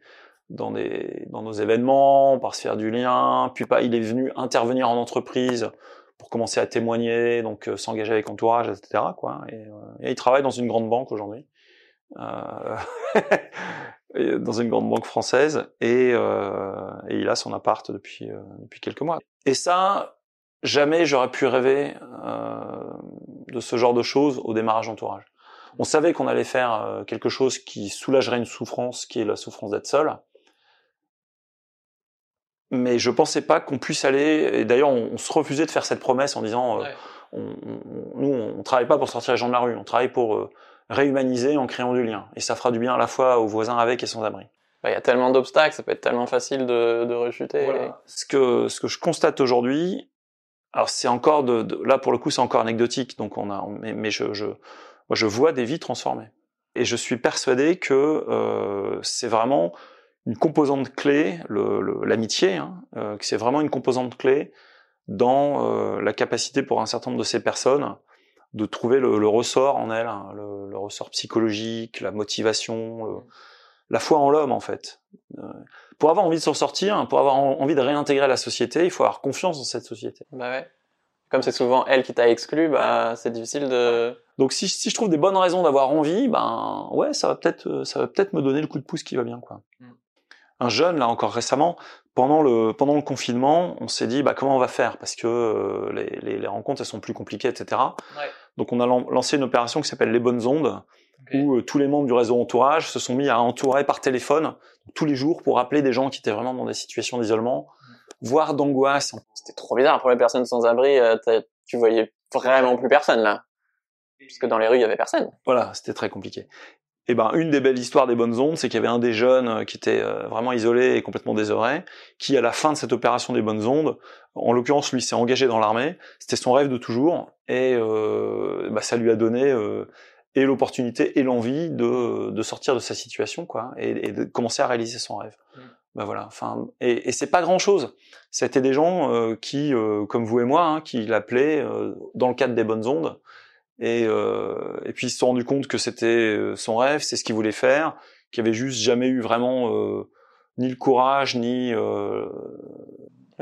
dans des dans nos événements, par se faire du lien, puis pas, il est venu intervenir en entreprise pour commencer à témoigner, donc euh, s'engager avec entourage, etc. Quoi. Et, euh, et, il travaille dans une grande banque aujourd'hui, euh, dans une grande banque française, et, et il a son appart depuis depuis quelques mois. Et ça, jamais j'aurais pu rêver de ce genre de choses au démarrage entourage. On savait qu'on allait faire quelque chose qui soulagerait une souffrance, qui est la souffrance d'être seul mais je pensais pas qu'on puisse aller. Et d'ailleurs, on, se refusait de faire cette promesse en disant, euh, on, nous, on travaille pas pour sortir les gens de la rue, on travaille pour euh, réhumaniser en créant du lien. Et ça fera du bien à la fois aux voisins avec et sans abri. Bah, il y a tellement d'obstacles, ça peut être tellement facile de, de rechuter. Ce que ce que je constate aujourd'hui, alors c'est encore de, là pour le coup c'est encore anecdotique, donc on a, mais, mais je, je, moi je vois des vies transformées. Et je suis persuadé que euh, c'est vraiment une composante clé, l'amitié, hein, euh, c'est vraiment une composante clé dans euh, la capacité pour un certain nombre de ces personnes de trouver le, ressort en elle, hein, le, ressort psychologique, la motivation, la foi en l'homme en fait. Euh, pour avoir envie de s'en sortir, pour avoir envie de réintégrer la société, il faut avoir confiance dans cette société. Bah ouais. Comme c'est souvent elle qui t'a exclu, bah c'est difficile de. Donc si, si je trouve des bonnes raisons d'avoir envie, ben ouais, ça va peut-être ça va peut-être me donner le coup de pouce qui va bien quoi. Mm. Un jeune là encore récemment, pendant le pendant le confinement, on s'est dit bah comment on va faire? Parce que euh, les, les, rencontres elles sont plus compliquées etc. Ouais. Donc on a lancé une opération qui s'appelle les bonnes ondes où euh, tous les membres du réseau entourage se sont mis à entourer par téléphone tous les jours pour appeler des gens qui étaient vraiment dans des situations d'isolement, mm. voire d'angoisse. C'était trop bizarre pour les personnes sans abri. Euh, tu voyais vraiment plus personne là, puisque dans les rues il y avait personne. Voilà, c'était très compliqué. Et eh ben une des belles histoires des bonnes ondes, c'est qu'il y avait un des jeunes euh, qui était vraiment isolé et complètement désœuvré, qui à la fin de cette opération des bonnes ondes, en l'occurrence lui s'est engagé dans l'armée, c'était son rêve de toujours, et euh, bah, ça lui a donné euh, et l'opportunité et l'envie de, de sortir de sa situation quoi et, et de commencer à réaliser son rêve. Ben voilà, enfin et, et c'est pas grand chose. C'était des gens euh, qui, euh, comme vous et moi, hein, qui l'appelaient euh, dans le cadre des bonnes ondes et, et puis ils se sont rendus compte que c'était son rêve, c'est ce qu'il voulait faire, qu'il avait juste jamais eu vraiment ni le courage ni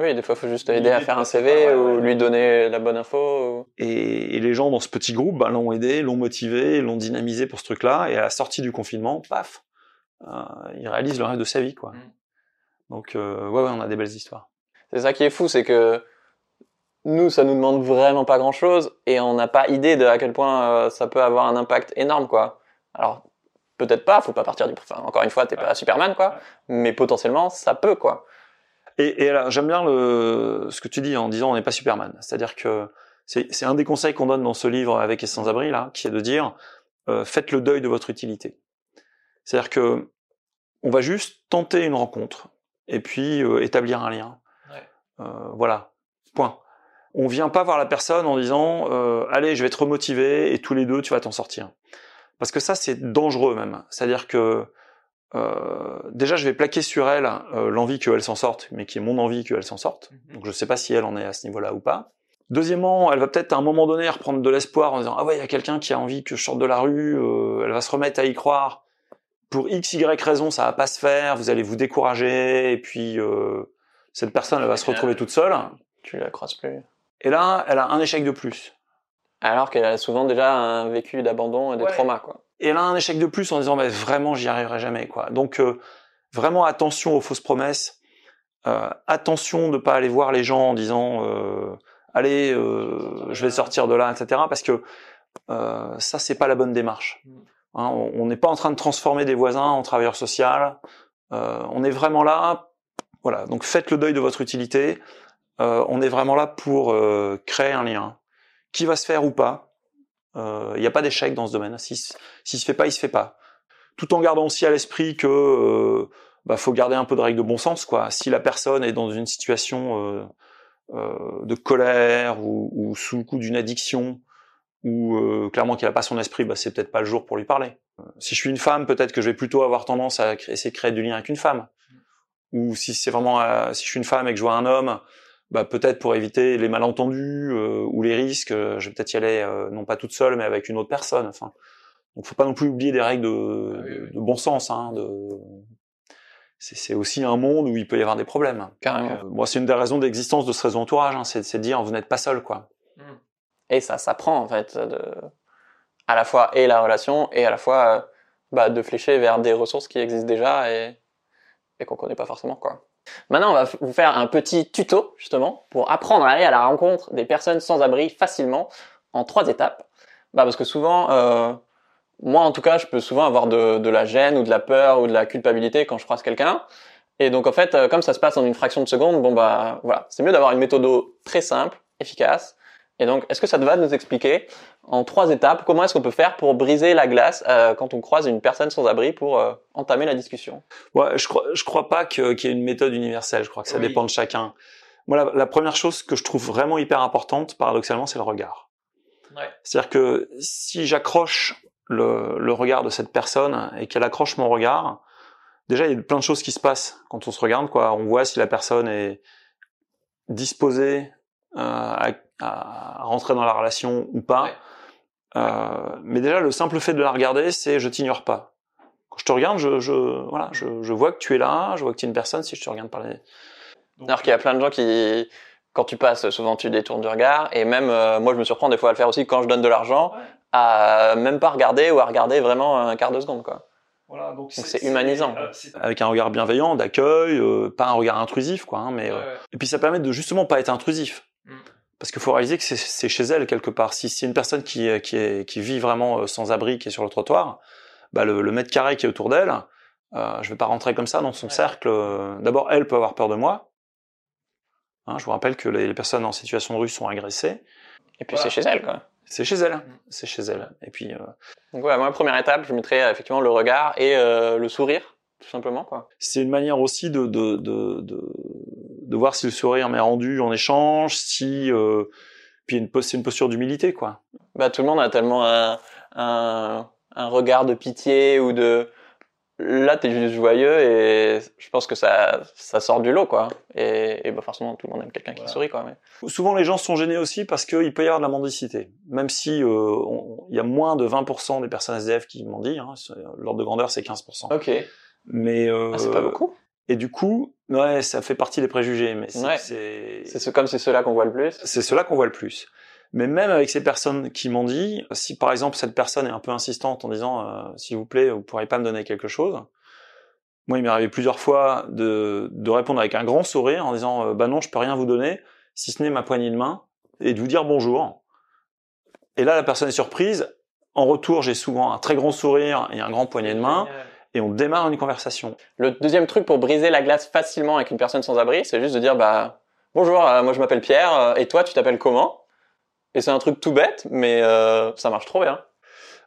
oui, des fois, il faut juste aider à faire un CV ou lui donner la bonne info. Et, les gens dans ce petit groupe bah, l'ont aidé, l'ont motivé, l'ont dynamisé pour ce truc-là. Et à la sortie du confinement, paf, euh, il réalise le rêve de sa vie. quoi. Mm. Donc, euh, ouais, ouais, on a des belles histoires. C'est ça qui est fou, c'est que nous, ça nous demande vraiment pas grand-chose et on n'a pas idée de à quel point euh, ça peut avoir un impact énorme. quoi. Alors, peut-être pas, faut pas partir du... Enfin, encore une fois, t'es pas Superman, quoi. Mais potentiellement, ça peut, quoi. Et, et j'aime bien le, ce que tu dis en disant on n'est pas Superman. C'est-à-dire que c'est un des conseils qu'on donne dans ce livre avec et sans abri là, qui est de dire euh, faites le deuil de votre utilité. C'est-à-dire que on va juste tenter une rencontre et puis euh, établir un lien. Ouais. Voilà, point. On vient pas voir la personne en disant euh, allez je vais te remotiver et tous les deux tu vas t'en sortir. Parce que ça c'est dangereux même. C'est-à-dire que euh, déjà, je vais plaquer sur elle euh, l'envie qu'elle s'en sorte, mais qui est mon envie qu'elle s'en sorte. Mhm. Donc, je sais pas si elle en est à ce niveau-là ou pas. Deuxièmement, elle va peut-être à un moment donné reprendre de l'espoir en disant ah ouais, il y a quelqu'un qui a envie que je sorte de la rue. Euh, elle va se remettre à y croire. Pour x y raison, ça va pas se faire. Vous allez vous décourager et puis cette personne, elle va se retrouver toute seule. Tu la croises plus. Et là, elle a un échec de plus. Alors qu'elle a souvent déjà un vécu d'abandon et de trauma, quoi et elle a un échec de plus en disant mais vraiment j'y arriverai jamais quoi. Donc euh, vraiment attention aux fausses promesses, euh, attention de pas aller voir les gens en disant euh, allez euh, je vais sortir de là etc parce que euh, ça c'est pas la bonne démarche. Mm. Hein, on n'est pas en train de transformer des voisins en travailleurs sociaux. on est vraiment là voilà donc faites le deuil de votre utilité. On est vraiment là pour créer un lien qui va se faire ou pas il euh, n'y a pas d'échec dans ce domaine. Si, si se fait pas, il se fait pas. Tout en gardant aussi à l'esprit que euh, bah, faut garder un peu de règles de bon sens. Quoi. Si la personne est dans une situation euh, euh de colère ou, ou, sous le coup d'une addiction, ou euh, clairement qu'il n'a pas son esprit, bah, c'est peut-être pas le jour pour lui parler. Si je suis une femme, peut-être que je vais plutôt avoir tendance à essayer de créer du lien avec une femme. Ou si c'est vraiment, si je suis une femme et que je vois un homme, bah, peut-être pour éviter les malentendus euh, ou les risques, euh, je vais peut-être y aller euh, non pas toute seule, mais avec une autre personne. Enfin, donc faut pas non plus oublier des règles de, ah de bon sens. Hein, de... C'est aussi un monde où il peut y avoir des problèmes. Carrément. moi, c'est une des raisons d'existence de ce réseau entourage, hein, c'est de dire vous n'êtes pas seul, quoi. Hmm. Et ça s'apprend en fait, de... à la fois et la relation et à la fois bah, de flécher vers des ressources qui existent déjà et, et qu'on connaît pas forcément, quoi. Maintenant, on va vous faire un petit tuto, justement, pour apprendre à aller à la rencontre des personnes sans abri facilement, en trois étapes. Bah, parce que souvent, euh, moi en tout cas, je peux souvent avoir de, la gêne ou de la peur ou de la culpabilité quand je croise quelqu'un. Et donc en fait, euh, comme ça se passe en une fraction de seconde, bon bah voilà, c'est mieux d'avoir une méthode très simple, efficace, et donc, est-ce que ça te va de nous expliquer en trois étapes comment est-ce qu'on peut faire pour briser la glace euh, quand on croise une personne sans abri pour euh, entamer la discussion? Ouais, je crois, je crois pas qu'il y ait une méthode universelle. Je crois que ça dépend de chacun. Moi, la, première chose que je trouve vraiment hyper importante, paradoxalement, c'est le regard. Ouais. C'est-à-dire que si j'accroche le, le, regard de cette personne et qu'elle accroche mon regard, déjà il y a plein de choses qui se passent quand on se regarde. Quoi, on voit si la personne est disposée à à rentrer dans la relation ou pas. Euh, mais déjà, le simple fait de la regarder, c'est je t'ignore pas. Quand je te regarde, je, je voilà, je, je, vois que tu es là, je vois que tu es une personne si je te regarde parler. Alors qu'il y a plein de gens qui, quand tu passes, souvent tu détournes du regard. Et même, euh, moi, je me surprends des fois à le faire aussi quand je donne de l'argent, à même pas regarder ou à regarder vraiment un quart de seconde, quoi. Voilà, donc c'est humanisant. Euh, Avec un regard bienveillant, d'accueil, euh, pas un regard intrusif, quoi. Hein, mais et puis ça permet de justement pas être intrusif. Mm. Parce qu'il faut réaliser que c'est chez elle quelque part. Si c'est une personne qui, qui, est, qui vit vraiment sans abri, qui est sur le trottoir, bah le, le mètre carré qui est autour d'elle, euh, je vais pas rentrer comme ça dans son cercle. D'abord, elle peut avoir peur de moi, Hein, je vous rappelle que les, personnes en situation de rue sont agressées. Et puis c'est chez elles, quoi. C'est chez elles, c'est chez elles. Et puis. Euh... Donc ouais, moi première étape, je mettrais euh, effectivement le regard et euh, le sourire, tout simplement, quoi. C'est une manière aussi de de, de de de voir si le sourire m'est rendu en échange, si euh... puis c'est une posture d'humilité, quoi. Bah tout le monde a tellement un, un un regard de pitié ou de là t'es juste joyeux et je pense que ça ça sort du lot quoi. Et, et bah forcément tout le monde aime quelqu'un qui sourit quoi mais... souvent les gens sont gênés aussi parce qu'il peut y avoir de la mendicité. Même si euh, il y a moins de 20% des personnes SDF qui mendient hein, l'ordre de grandeur c'est 15% ok. Mais euh, ah, c'est pas beaucoup et du coup ouais ça fait partie des préjugés mais c'est c'est comme c'est ceux-là qu'on voit le plus c'est ceux-là qu'on voit le plus mais même avec ces personnes qui m'ont dit, si par exemple cette personne est un peu insistante en disant euh, s'il vous plaît, vous pourriez pas me donner quelque chose. Moi, il m'est arrivé plusieurs fois de, de répondre avec un grand sourire en disant euh, bah non, je peux rien vous donner, si ce n'est ma poignée de main, et de vous dire bonjour. Et là, la personne est surprise. En retour, j'ai souvent un très grand sourire et un grand poignet de main. Et on démarre une conversation. Le deuxième truc pour briser la glace facilement avec une personne sans abri, c'est juste de dire bah bonjour, euh, moi je m'appelle Pierre, et toi tu t'appelles comment? Et c'est un truc tout bête, mais euh, ça marche trop bien.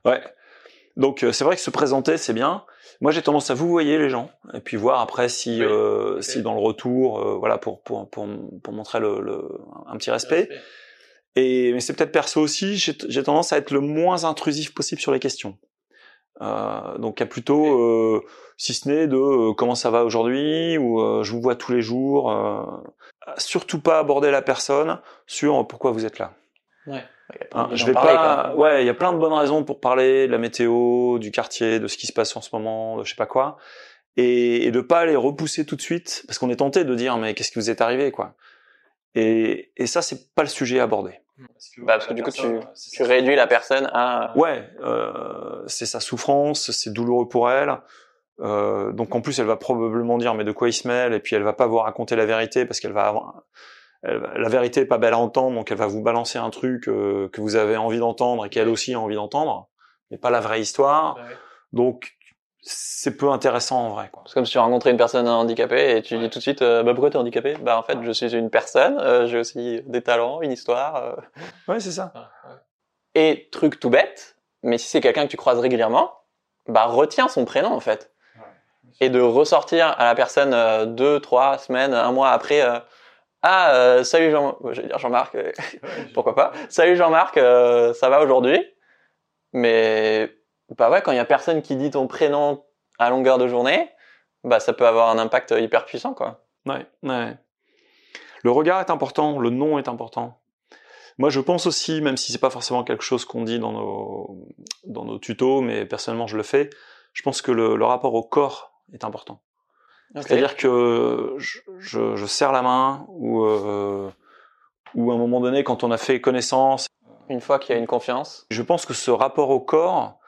Ouais. Donc euh, c'est vrai que se présenter c'est bien. Moi j'ai tendance à vous voyez les gens et puis voir après si euh, si dans le retour euh, voilà pour pour pour, pour montrer le, le, un petit respect. Et mais c'est peut-être perso aussi. J'ai tendance à être le moins intrusif possible sur les questions. Euh, donc à plutôt euh, si ce n'est de comment ça va aujourd'hui ou je vous vois tous les jours. surtout pas aborder la personne sur pourquoi vous êtes là. Ouais. Hein, je vais pas. Ouais, il y a plein de bonnes raisons pour parler de la météo, du quartier, de ce qui se passe en ce moment, de je sais pas quoi, et, et de pas les repousser tout de suite parce qu'on est tenté de dire mais qu'est-ce qui vous est arrivé quoi. Et, et ça c'est pas le sujet abordé. Parce que, bah, parce que du coup tu, tu réduis la personne à. Ouais, euh, c'est sa souffrance, c'est douloureux pour elle. Euh, donc en plus elle va probablement dire mais de quoi il se mêle? Et puis elle va pas vous raconter la vérité parce qu'elle va avoir la vérité est pas belle à entendre, donc elle va vous balancer un truc euh, que vous avez envie d'entendre et qu'elle aussi a envie d'entendre, mais pas la vraie histoire. Donc c'est peu intéressant en vrai. C'est comme si tu rencontrais une personne handicapée et tu dis tout de suite euh, bah pourquoi t'es handicapé? Bah en fait je suis une personne, euh, j'ai aussi des talents, une histoire. Ouais c'est ça. Et truc tout bête, mais si c'est quelqu'un que tu croises régulièrement, bah retiens son prénom en fait. et de ressortir à la personne deux, trois semaines, un mois après ah, euh, salut Jean, je vais dire Jean-Marc, euh, pourquoi pas? Salut Jean-Marc, euh, ça va aujourd'hui Mais bah ouais, quand il y a personne qui dit ton prénom à longueur de journée, bah ça peut avoir un impact hyper puissant quoi. Ouais, ouais. Le regard est important, le nom est important. Moi, je pense aussi, même si c'est pas forcément quelque chose qu'on dit dans nos dans nos tutos, mais personnellement je le fais, je pense que le, le rapport au corps est important. C'est-à-dire que je, je, je, serre la main ou euh, ou à un moment donné, quand on a fait connaissance. Une fois qu'il y a une confiance. Je pense que ce rapport au corps,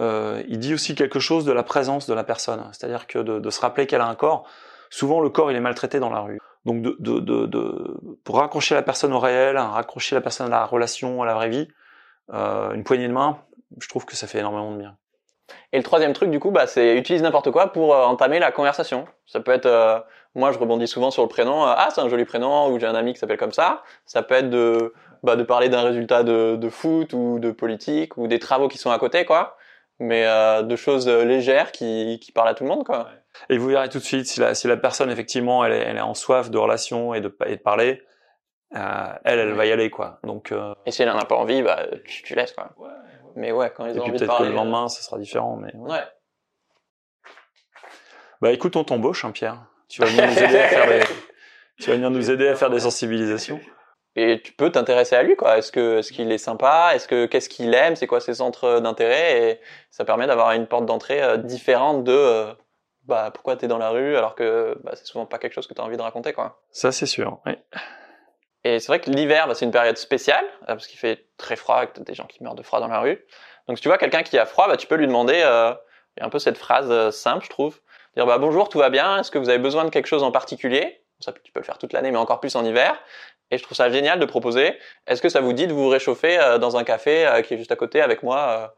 euh, il dit aussi quelque chose de la présence de la personne. C'est-à-dire que de, de se rappeler qu'elle a un corps. Souvent, le corps, il est maltraité dans la rue. Donc, de, de, de, de pour raccrocher la personne au réel, raccrocher la personne à la relation, à la vraie vie, euh, une poignée de main, je trouve que ça fait énormément de bien. Et le troisième truc, du coup, bah, c'est utilise n'importe quoi pour euh, entamer la conversation. Ça peut être, euh, moi, je rebondis souvent sur le prénom. Euh, ah, c'est un joli prénom, ou j'ai un ami qui s'appelle comme ça. Ça peut être de, bah, de parler d'un résultat de, de, foot ou de politique ou des travaux qui sont à côté, quoi. Mais de choses légères qui, qui parlent à tout le monde, quoi. Et vous verrez tout de suite si la, si la personne effectivement elle est, elle est en soif de relation et de, et de parler, elle, elle va y aller, quoi. Donc. Et si elle en a pas envie, bah, tu, tu laisses, quoi. Ouais. Mais ouais, quand ils ont Et puis peut-être que le lendemain, ça sera différent. Mais ouais. Bah écoute, on t'embauche, hein, Pierre. Tu vas venir nous aider à faire des, tu vas venir nous aider à faire des sensibilisations. Et tu peux t'intéresser à lui quoi. Est-ce que est-ce qu'il est sympa? Est-ce que qu'est-ce qu'il aime? C'est quoi ses centres d'intérêt? Et ça permet d'avoir une porte d'entrée euh, différente de euh, bah pourquoi t'es dans la rue alors que bah, c'est souvent pas quelque chose que tu as envie de raconter quoi. Ça c'est sûr. Oui. Et c'est vrai que l'hiver bah, c'est une période spéciale euh, parce qu'il fait très froid et que t'as des gens qui meurent de froid dans la rue. Donc si tu vois quelqu'un qui a froid, bah tu peux lui demander euh, il y a un peu cette phrase simple je trouve, dire bah bonjour tout va bien, est-ce que vous avez besoin de quelque chose en particulier ça, tu peux le faire toute l'année, mais encore plus en hiver. Et je trouve ça génial de proposer. Est-ce que ça vous dit de vous réchauffer euh, dans un café euh, qui est juste à côté avec moi, euh,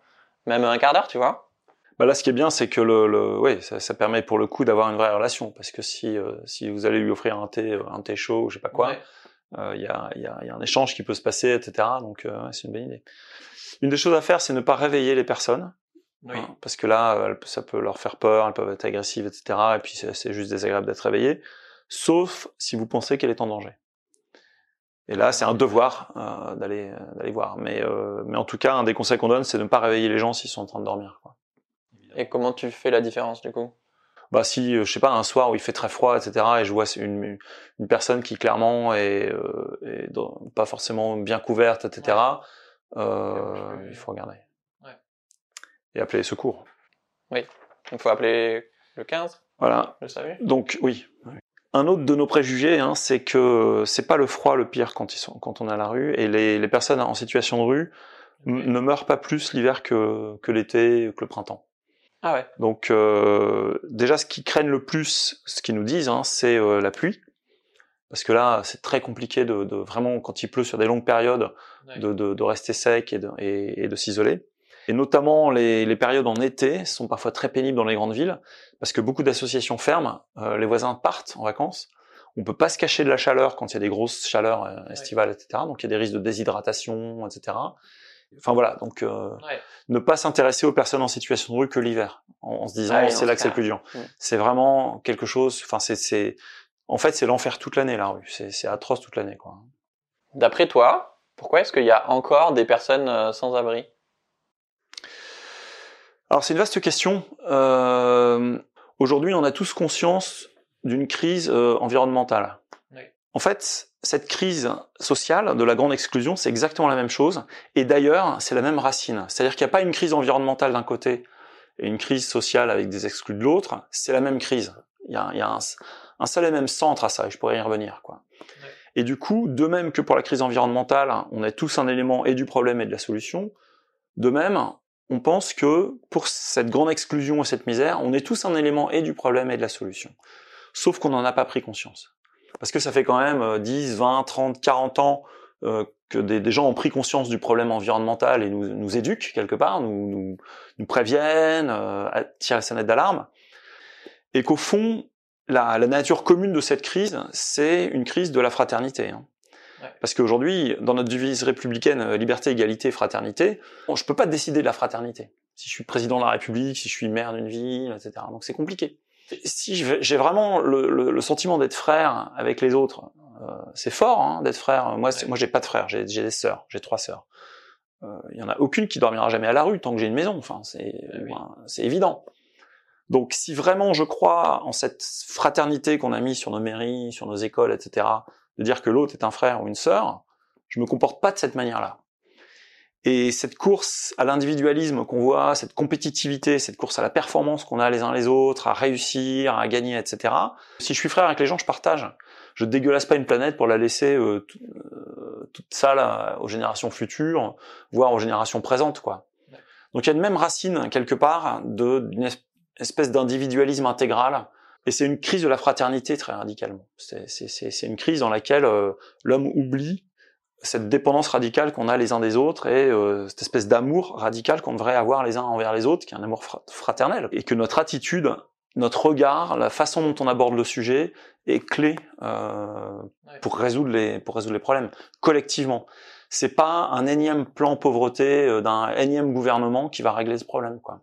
même un quart d'heure, tu vois? Bah là, ce qui est bien, c'est que le, le oui, ça, ça, permet pour le coup d'avoir une vraie relation, parce que si si vous allez lui offrir un thé, un thé chaud, je sais pas quoi, il y, a, y, a, y, a, un échange qui peut se passer, etc. Donc c'est une bonne idée. Une des choses à faire, c'est ne pas réveiller les personnes. Oui. Hein, parce que là, ça peut leur faire peur, elles peuvent être agressives, etc. Et puis c'est juste désagréable d'être réveillé, sauf si vous pensez qu'elle est en danger. Et là, c'est un devoir euh, d'aller euh, d'aller voir. Mais euh, mais en tout cas, un des conseils qu'on donne, c'est de ne pas réveiller les gens s'ils sont en train de dormir. Quoi. Et comment tu fais la différence du coup? Bah si, je sais pas, un soir où il fait très froid, etc. Et je vois une une personne qui clairement est, est pas forcément bien couverte, etc. Euh, il faut regarder. Ouais. Et appeler les secours. Oui. Il faut appeler le 15. Voilà. Le SAMU. Donc oui. Un autre de nos préjugés, hein, c'est que c'est pas le froid le pire quand ils sont, quand on est à la rue, et les, les personnes en situation de rue ne meurent pas plus l'hiver que, que l'été, que le printemps. Ah ouais. Donc euh, déjà, ce qui craignent le plus, ce qu'ils nous disent, hein, c'est euh, la pluie, parce que là, c'est très compliqué de, de, vraiment quand il pleut sur des longues périodes, de, de, de, rester sec et de, et, et de s'isoler. Et notamment les, les, périodes en été sont parfois très pénibles dans les grandes villes parce que beaucoup d'associations ferment, euh, les voisins partent en vacances. On peut pas se cacher de la chaleur quand il y a des grosses chaleurs euh, estivales, etc. Donc il y a des risques de déshydratation, etc. Enfin voilà, donc euh, ouais. ne pas s'intéresser aux personnes en situation de rue que l'hiver, en, en, se disant c'est là que c'est le plus dur. C'est vraiment quelque chose. Enfin c'est, en fait c'est l'enfer toute l'année la rue. C'est atroce toute l'année quoi. D'après toi, pourquoi est-ce qu'il y a encore des personnes euh, sans abri? Alors c'est une vaste question. Euh, Aujourd'hui, on a tous conscience d'une crise euh, environnementale. Oui. En fait, cette crise sociale de la grande exclusion, c'est exactement la même chose. Et d'ailleurs, c'est la même racine. C'est-à-dire qu'il n'y a pas une crise environnementale d'un côté et une crise sociale avec des exclus de l'autre. C'est la même crise. Il y a, il y a un, un, seul et même centre à ça, et je pourrais y revenir. Quoi. Oui. Et du coup, de même que pour la crise environnementale, on est tous un élément et du problème et de la solution, de même, on pense que pour cette grande exclusion et cette misère, on est tous un élément et du problème et de la solution. Sauf qu'on n'en a pas pris conscience. Parce que ça fait quand même 10, 20, 30, 40 ans euh, que des, gens ont pris conscience du problème environnemental et nous, nous éduquent quelque part, nous, nous, préviennent, euh, tirent la sonnette d'alarme. Et qu'au fond, la, la, nature commune de cette crise, c'est une crise de la fraternité. Hein. Parce qu'aujourd'hui, dans notre devise républicaine, euh, liberté, égalité, fraternité, bon, je peux pas décider de la fraternité. Si je suis président de la République, si je suis maire d'une ville, etc. Donc c'est compliqué. Si j'ai vraiment le, le, le sentiment d'être frère avec les autres, euh, c'est fort hein, d'être frère. Moi, ouais. moi, j'ai pas de frère, j'ai des sœurs, j'ai trois sœurs. Il euh, y en a aucune qui dormira jamais à la rue tant que j'ai une maison. Enfin, c'est oui. c'est évident. Donc, si vraiment je crois en cette fraternité qu'on a mis sur nos mairies, sur nos écoles, etc., de dire que l'autre est un frère ou une sœur, je me comporte pas de cette manière-là. Et cette course à l'individualisme qu'on voit, cette compétitivité, cette course à la performance qu'on a les uns les autres, à réussir, à gagner, etc. Si je suis frère avec les gens, je partage. Je dégueulasse pas une planète pour la laisser euh, euh, toute sale aux générations futures, voire aux générations présentes, quoi. Donc il y a une même racine quelque part d'une espèce d'individualisme intégral et c'est une crise de la fraternité très radicalement. C'est une crise dans laquelle euh, l'homme oublie cette dépendance radicale qu'on a les uns des autres et euh, cette espèce d'amour radical qu'on devrait avoir les uns envers les autres, qui est un amour fraternel. Et que notre attitude, notre regard, la façon dont on aborde le sujet est clé euh, ouais. pour résoudre les pour résoudre les problèmes collectivement. C'est pas un énième plan pauvreté d'un énième gouvernement qui va régler ce problème, quoi.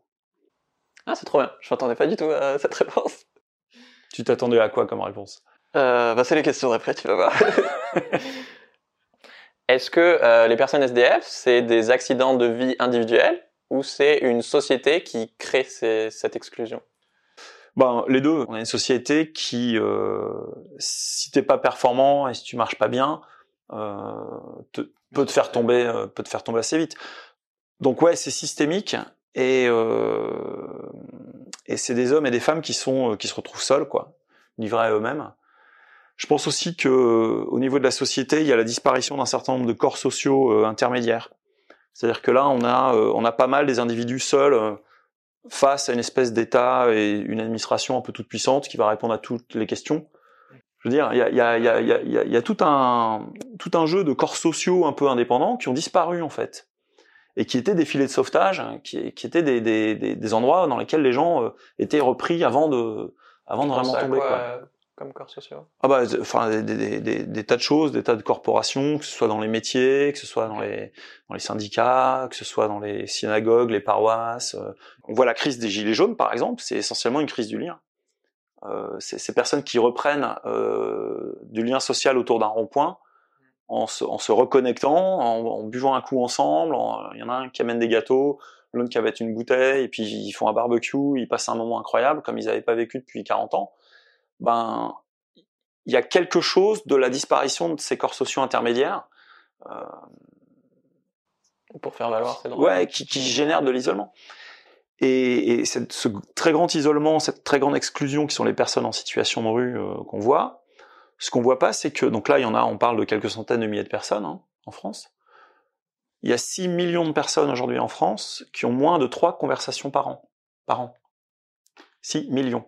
Ah, c'est trop bien. Je m'attendais pas du tout à cette réponse. Tu t'attendais à quoi comme réponse? Euh, bah C'est les questions d'après, tu vas voir. Est-ce que euh, les personnes SDF, c'est des accidents de vie individuels ou c'est une société qui crée ces, cette exclusion? Ben, les deux. On a une société qui, euh, si t'es pas performant et si tu marches pas bien, peut te faire tomber, peut te faire tomber assez vite. Donc ouais, c'est systémique et et c'est des hommes et des femmes qui sont qui se retrouvent seuls quoi, livrés à eux-mêmes. Je pense aussi que au niveau de la société, il y a la disparition d'un certain nombre de corps sociaux intermédiaires. C'est-à-dire que là, on a, euh, on a pas mal des individus seuls euh, face à une espèce d'État et une administration un peu toute puissante qui va répondre à toutes les questions. Je veux dire, il y a, a, y, a, y, a, y a, tout un tout un jeu de corps sociaux un peu indépendants qui ont disparu en fait et qui étaient des filets de sauvetage, qui, qui étaient des, des, des, des, endroits dans lesquels les gens euh, étaient repris avant de avant de vraiment tomber. Quoi, comme corps sociaux Ah bah, enfin des, des, tas de choses, des tas de corporations, que ce soit dans les métiers, que ce soit dans les dans les syndicats, que ce soit dans les synagogues, les paroisses. Euh. On voit la crise des gilets jaunes par exemple, c'est essentiellement une crise du lien. Euh, c'est ces personnes qui reprennent euh, du lien social autour d'un rond-point en se, en se reconnectant, en, en, buvant un coup ensemble. Il y en a un qui amène des gâteaux, l'autre qui amène une bouteille, et puis ils font un barbecue, ils passent un moment incroyable comme ils n'avaient pas vécu depuis 40 ans ben il y a quelque chose de la disparition de ces corps sociaux intermédiaires. Euh, pour faire valoir ces droits. Ouais, qui, qui génère de l'isolement. Et, et cette, ce très grand isolement, cette très grande exclusion qui sont les personnes en situation de rue euh, qu'on voit, ce qu'on voit pas, c'est que donc là il y en a, on parle de quelques centaines de milliers de personnes hein, en France. Il y a 6 millions de personnes aujourd'hui en France qui ont moins de 3 conversations par an. Par an. 6 millions.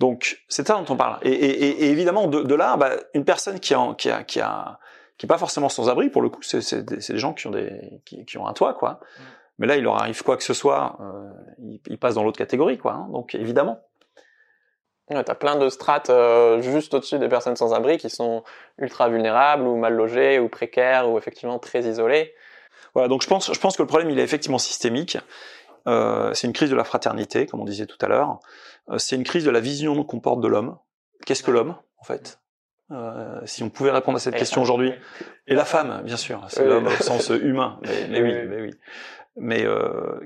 Donc c'est ça dont on parle. Et, et, et évidemment de, de là, bah, une personne qui a, qui a, qui a, qui est pas forcément sans abri pour le coup, c'est des, des gens qui ont des, qui, qui, ont un toit quoi. Mm. Mais là, il leur arrive quoi que ce soit, euh, passent dans l'autre catégorie quoi. Hein, donc évidemment. Ouais, t'as plein de strates euh, juste au-dessus des personnes sans abri qui sont ultra vulnérables ou mal logées ou précaires ou effectivement très isolées. Voilà, donc je pense, je pense que le problème il est effectivement systémique. Euh, c'est une crise de la fraternité, comme on disait tout à l'heure. Euh, c'est une crise de la vision qu'on porte de l'homme. Qu'est-ce que l'homme, en fait? Euh, si on pouvait répondre à cette question aujourd'hui, et la femme, bien sûr, c'est l'homme au sens humain, mais, oui, mais oui. Mais euh,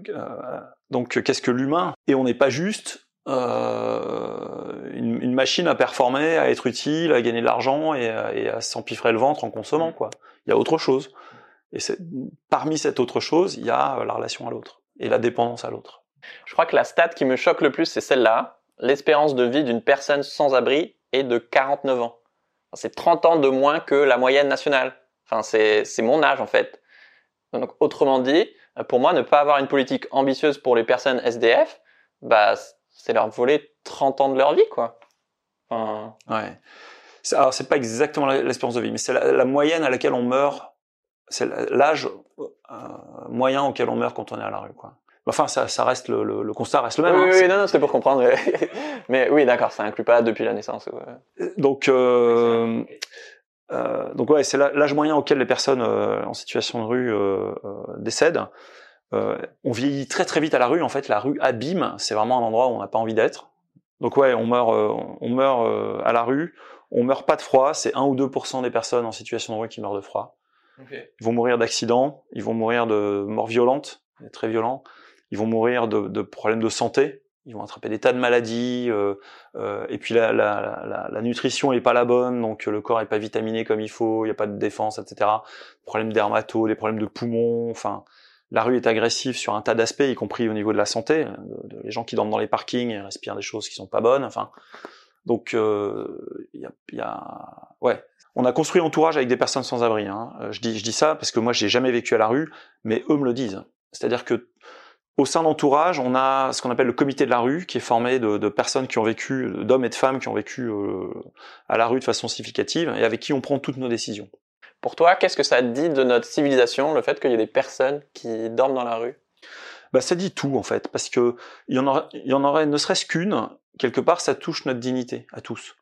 donc, qu'est-ce que l'humain? Et on n'est pas juste euh, une, une, machine à performer, à être utile, à gagner de l'argent et, et, à s'empiffrer le ventre en consommant, quoi. Il y a autre chose. Et parmi cette autre chose, il y a la relation à l'autre et la dépendance à l'autre. Je crois que la stat qui me choque le plus, c'est celle-là. L'espérance de vie d'une personne sans abri est de 49 ans. C'est 30 ans de moins que la moyenne nationale. Enfin, c'est, c'est mon âge en fait. Donc, autrement dit, pour moi, ne pas avoir une politique ambitieuse pour les personnes SDF, bah, c'est leur voler 30 ans de leur vie, quoi. Enfin... Ouais. Alors, c'est pas exactement l'espérance de vie, mais c'est la, moyenne à laquelle on meurt. C'est l'âge euh, moyen auquel on meurt quand on est à la rue, quoi. Enfin, ça, ça reste le, le, le, constat reste le même. Oui, hein, oui, non, non, c'était pour comprendre. Mais oui, d'accord, ça inclut pas depuis la naissance. Ouais. Donc, euh, euh, donc ouais, c'est l'âge moyen auquel les personnes en situation de rue euh, euh, on vieillit très très vite à la rue. En fait, la rue abîme. C'est vraiment un endroit où on n'a pas envie d'être. Donc ouais, on meurt, on meurt à la rue. On meurt pas de froid. C'est 1 ou 2% des personnes en situation de rue qui meurent de froid. Okay. Ils vont mourir d'accidents. Ils vont mourir de morts violentes, très violents ils vont mourir de, de, problèmes de santé, ils vont attraper des tas de maladies, euh, euh, et puis la, la, la, la, nutrition est pas la bonne, donc le corps est pas vitaminé comme il faut, il n'y a pas de défense, etc. Problèmes dermato, des problèmes de poumons, enfin, la rue est agressive sur un tas d'aspects, y compris au niveau de la santé, de, les gens qui dorment dans les parkings et respirent des choses qui sont pas bonnes, enfin, donc euh, ouais. On a construit l'entourage avec des personnes sans abri. Hein. Je dis, je dis ça parce que moi j'ai jamais vécu à la rue, mais eux me le disent. C'est-à-dire que au sein d'entourage, on a ce qu'on appelle le comité de la rue, qui est formé de, personnes qui ont vécu, d'hommes et de femmes qui ont vécu euh, à la rue de façon significative, et avec qui on prend toutes nos décisions. Pour toi, qu'est-ce que ça dit de notre civilisation, le fait qu'il y ait des personnes qui dorment dans la rue? Bah, ça dit tout en fait, parce que il y en aurait, il y en aurait ne serait-ce qu'une, quelque part, ça touche notre dignité à tous.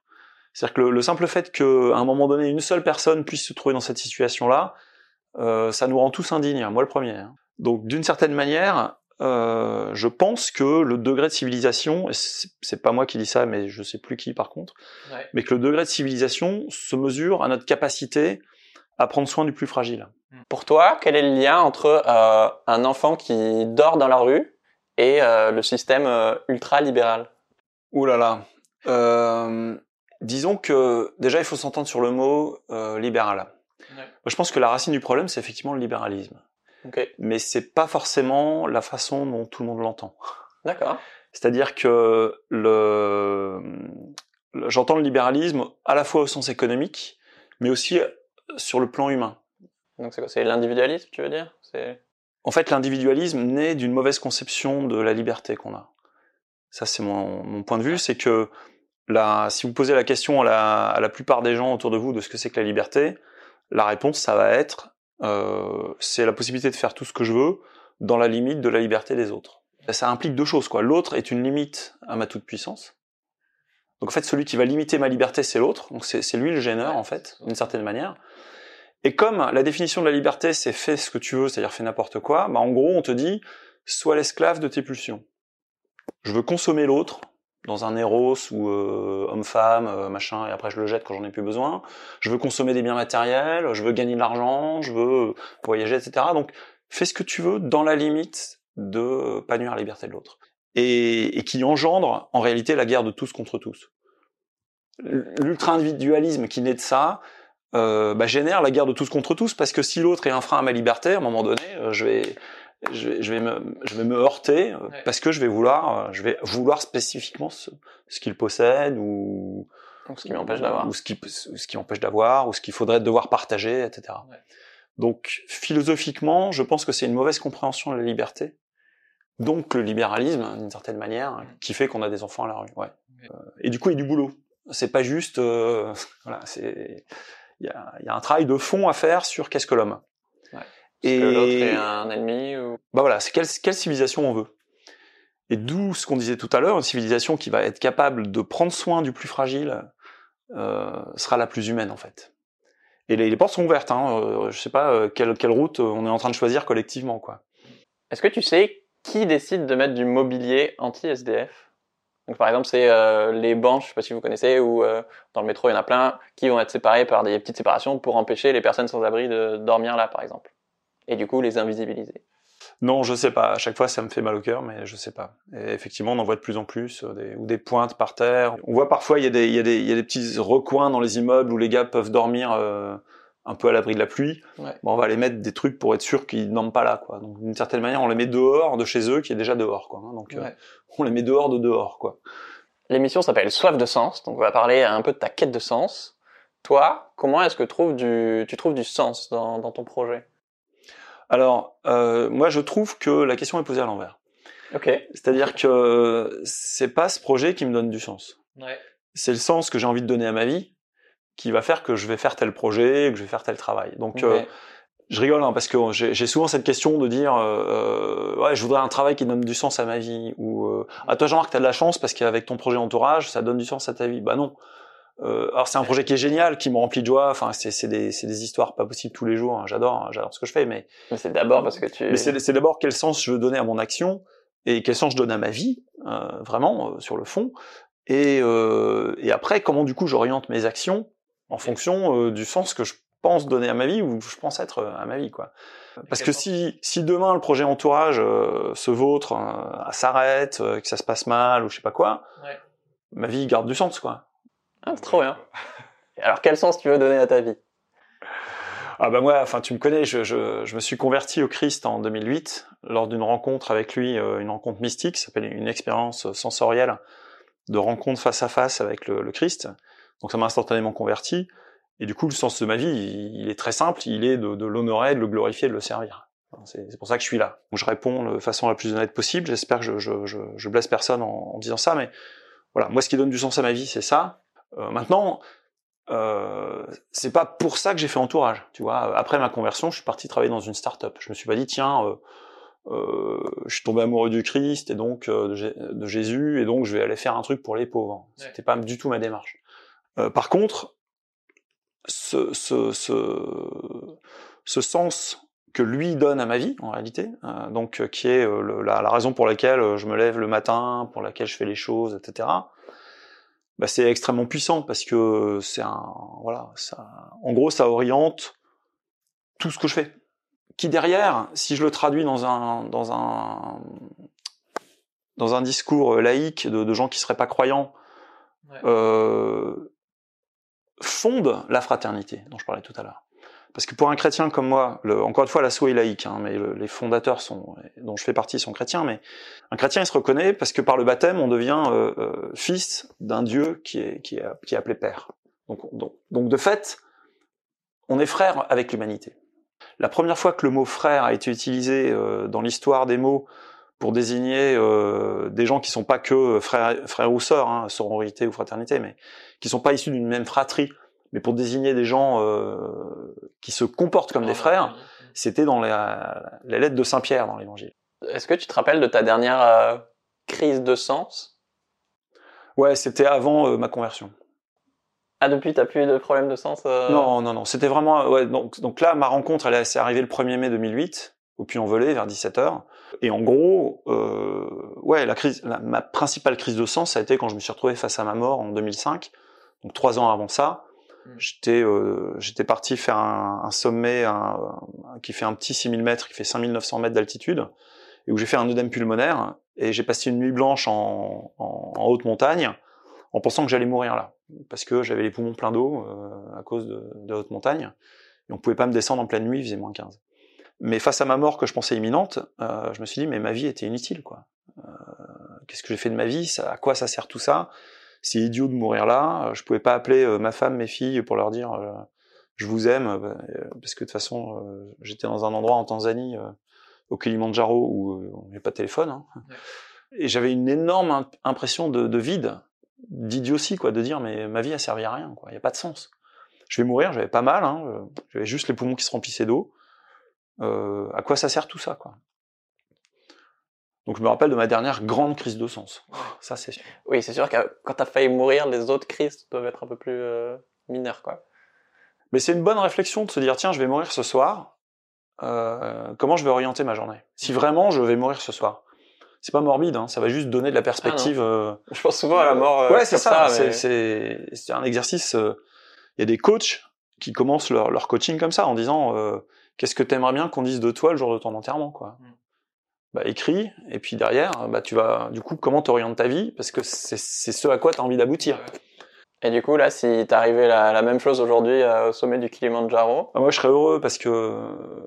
C'est-à-dire que le, le, simple fait qu'à un moment donné, une seule personne puisse se trouver dans cette situation-là, euh, ça nous rend tous indignes, moi le premier. Hein. Donc d'une certaine manière, euh, je pense que le degré de civilisation, c'est pas moi qui dis ça, mais je sais plus qui par contre, ouais. mais que le degré de civilisation se mesure à notre capacité à prendre soin du plus fragile. Hmm. Pour toi, quel est le lien entre euh, un enfant qui dort dans la rue et euh, le système euh, ultra-libéral? Ouh là là. Euh, disons que déjà il faut s'entendre sur le mot libéral. Je pense que la racine du problème, c'est effectivement le libéralisme. Okay. Mais c'est pas forcément la façon dont tout le monde l'entend. D'accord. C'est-à-dire que le, j'entends le libéralisme à la fois au sens économique, mais aussi sur le plan humain. Donc c'est quoi C'est l'individualisme, tu veux dire? En fait, l'individualisme naît d'une mauvaise conception de la liberté qu'on a. Ça, c'est mon, mon, point de vue, c'est que si vous posez la question à la, à la plupart des gens autour de vous de ce que c'est que la liberté, la réponse, ça va être, euh, c'est la possibilité de faire tout ce que je veux dans la limite de la liberté des autres. Ça implique deux choses, quoi. L'autre est une limite à ma toute puissance. Donc en fait, celui qui va limiter ma liberté, c'est l'autre. Donc c'est lui le gêneur, en fait, d'une certaine manière. Et comme la définition de la liberté, c'est fais ce que tu veux, c'est-à-dire fais n'importe quoi, bah en gros, on te dit, sois l'esclave de tes pulsions. Je veux consommer l'autre, dans un Eros ou euh, homme-femme, euh, machin, et après je le jette quand j'en ai plus besoin. Je veux consommer des biens matériels, je veux gagner de l'argent, je veux voyager, etc. Donc fais ce que tu veux dans la limite de pas nuire à la liberté de l'autre. Et, et, qui engendre en réalité la guerre de tous contre tous. L'ultra-individualisme qui naît de ça euh, bah, génère la guerre de tous contre tous, parce que si l'autre est un frein à ma liberté, à un moment donné, euh, je vais je vais, je vais me, je vais me heurter euh, parce que je vais vouloir, euh, je vais vouloir spécifiquement ce, ce qu'il possède ou ce qui m'empêche d'avoir, ou ce qui, ce qui empêche d'avoir, ou ce qu'il faudrait devoir partager, etc. Ouais. Donc philosophiquement, je pense que c'est une mauvaise compréhension de la liberté. Donc le libéralisme, d'une certaine manière, qui fait qu'on a des enfants à la rue. Ouais. Euh, et du coup, il y a du boulot. C'est pas juste, euh, voilà, c'est, il y a, y a un travail de fond à faire sur qu'est-ce que l'homme. Ouais. Et que l'autre est un ennemi ou... Bah voilà, c'est quelle, quelle civilisation on veut. Et d'où ce qu'on disait tout à l'heure, une civilisation qui va être capable de prendre soin du plus fragile euh, sera la plus humaine en fait. Et les, les portes sont ouvertes. Hein. Euh, je sais pas quelle, quelle route on est en train de choisir collectivement quoi. Est-ce que tu sais qui décide de mettre du mobilier anti-SDF Donc par exemple, c'est euh, les bancs, je sais pas si vous connaissez, ou euh, dans le métro, il y en a plein qui vont être séparés par des petites séparations pour empêcher les personnes sans abri de dormir là, par exemple et du coup les invisibiliser Non, je sais pas. À chaque fois, ça me fait mal au cœur, mais je sais pas. Effectivement, on en voit de plus en plus, euh, ou des pointes par terre. On voit parfois, il y, y y a des petits recoins dans les immeubles où les gars peuvent dormir un peu à l'abri de la pluie. Ouais. Bon, on va les mettre des trucs pour être sûr qu'ils dorment pas là, quoi. Donc, d'une certaine manière, on les met dehors de chez eux, qui est déjà dehors, quoi. Hein. Donc, ouais. euh, on les met dehors de dehors, quoi. L'émission s'appelle Soif de sens, donc on va parler un peu de ta quête de sens. Toi, comment est-ce que trouves du, tu trouves du sens dans, dans ton projet? Alors, euh, moi, je trouve que la question est posée à l'envers. C'est-à-dire que c'est pas ce projet qui me donne du sens. Ouais. C'est le sens que j'ai envie de donner à ma vie qui va faire que je vais faire tel projet, que je vais faire tel travail. Donc, euh, je rigole hein, parce que j'ai souvent cette question de dire, euh, ouais, je voudrais un travail qui donne du sens à ma vie. Ou, euh, ah toi Jean-Marc, t'as de la chance parce qu'avec ton projet entourage, ça donne du sens à ta vie. Bah non. Euh, alors c'est un projet qui est génial, qui me remplit de joie. Enfin, c'est des, des histoires pas possibles tous les jours. hein. J'adore, hein, j'adore ce que je fais, mais Mais c'est d'abord parce que tu. mais c'est d'abord quel sens je veux donner à mon action et quel sens je donne à ma vie, euh, vraiment euh, sur le fond. Et, euh, et après, comment du coup j'oriente mes actions en fonction euh, du sens que je pense donner à ma vie ou je pense être euh, à ma vie, quoi. Parce que si si demain le projet entourage euh, se vautre, euh, s'arrête, euh, que ça se passe mal ou je sais pas quoi, Ouais. ma vie garde du sens, quoi. Ah, c'est trop bien. Et Alors quel sens tu veux donner à ta vie? Ah bah moi, enfin tu me connais, je, je, je me suis converti au Christ en 2008 lors d'une rencontre avec lui, euh, une rencontre mystique, ça s'appelle une expérience sensorielle de rencontre face à face avec le, le Christ. Donc ça m'a instantanément converti. Et du coup, le sens de ma vie, il, il est très simple, il est de, de l'honorer, de le glorifier, de le servir. C'est pour ça que je suis là. Donc je réponds de façon la plus honnête possible. J'espère que je, je, je, je blesse personne en, en disant ça, mais voilà, moi ce qui donne du sens à ma vie, c'est ça. Euh, maintenant, euh, c'est pas pour ça que j'ai fait entourage. Tu vois, après ma conversion, je suis parti travailler dans une start-up. Je me suis pas dit tiens, euh, euh, je suis tombé amoureux du Christ et donc euh, de, Jé- de Jésus et donc je vais aller faire un truc pour les pauvres. Ouais. C'était pas du tout ma démarche. Euh, par contre, ce, ce, ce, ce sens que lui donne à ma vie en réalité, euh, donc euh, qui est le- la, la raison pour laquelle je me lève le matin, pour laquelle je fais les choses, etc. Bah, c'est extrêmement puissant parce que c'est un voilà, ça, en gros, ça oriente tout ce que je fais. Qui derrière, si je le traduis dans un dans un dans un discours laïque de, de gens qui seraient pas croyants, Ouais. euh, fonde la fraternité dont je parlais tout à l'heure. Parce que pour un chrétien comme moi, le, encore une fois, l'assaut est laïque, hein, mais les fondateurs sont, dont je fais partie sont chrétiens, mais un chrétien, il se reconnaît parce que par le baptême, on devient euh, euh, fils d'un Dieu qui est, qui, est, qui est appelé Père. Donc, donc, donc de fait, on est frère avec l'humanité. La première fois que le mot frère a été utilisé euh, dans l'histoire des mots pour désigner euh, des gens qui sont pas que frères, frères ou sœurs, hein, sororité ou fraternité, mais qui sont pas issus d'une même fratrie, mais pour désigner des gens euh, qui se comportent comme des frères, c'était dans la, la, lettre de Saint Pierre dans l'Évangile. Est-ce que tu te rappelles de ta dernière euh, crise de sens? Ouais, c'était avant euh, ma conversion. Ah, depuis, t'as plus de problème de sens euh? Non, non, non. C'était vraiment... Ouais, donc, donc là, ma rencontre, elle s'est arrivée le 1er mai 2008, au Puy-en-Velay, vers 17h. Et en gros, euh, ouais, la crise, ma principale crise de sens, ça a été quand je me suis retrouvé face à ma mort en 2005, donc trois ans avant ça. Hmm. J'étais euh, j'étais parti faire un, un sommet un, qui fait un petit 6000 mètres, qui fait 5900 mètres d'altitude, et où j'ai fait un œdème pulmonaire, et j'ai passé une nuit blanche en, en, en, haute montagne, en pensant que j'allais mourir là, parce que j'avais les poumons pleins d'eau euh, à cause de, de haute montagne, et on pouvait pas me descendre en pleine nuit, il faisait moins 15. Mais face à ma mort que je pensais imminente, euh, je me suis dit mais ma vie était inutile quoi. Euh, Qu'est-ce que j'ai fait de ma vie? Ça, À quoi ça sert tout ça? C'est idiot de mourir là. Je pouvais pas appeler euh, ma femme, mes filles pour leur dire euh, je vous aime euh, parce que de toute façon j'étais dans un endroit en Tanzanie au Kilimanjaro où on n'avait pas de téléphone. Hein. Et j'avais une énorme impression de, de vide, d'idiotie quoi, de dire mais ma vie a servi à rien quoi. Il y a pas de sens. Je vais mourir, j'avais pas mal, hein, j'avais juste les poumons qui se remplissaient d'eau euh, à quoi ça sert tout ça, quoi. Donc je me rappelle de ma dernière grande crise de sens. Ça c'est sûr. Oui, c'est sûr que quand t'as failli mourir, les autres crises doivent être un peu plus euh, mineures, quoi. Mais c'est une bonne réflexion de se dire tiens, je vais mourir ce soir. Euh, comment je vais orienter ma journée? Si vraiment je vais mourir ce soir, c'est pas morbide, hein, ça va juste donner de la perspective. Ah je pense souvent à la mort. Euh, ouais, c'est ça. ça mais... C'est un exercice. Il y a des coachs qui commencent leur, leur coaching comme ça en disant qu'est-ce que t'aimerais bien qu'on dise de toi le jour de ton enterrement, quoi. Mm. Bah, écris, et puis derrière, bah, tu vas, du coup, comment t'orientes ta vie, parce que c'est ce à quoi t'as envie d'aboutir. Et du coup, là, si t'arrivais la, la même chose aujourd'hui euh, au sommet du Kilimanjaro? Bah, Moi, je serais heureux parce que,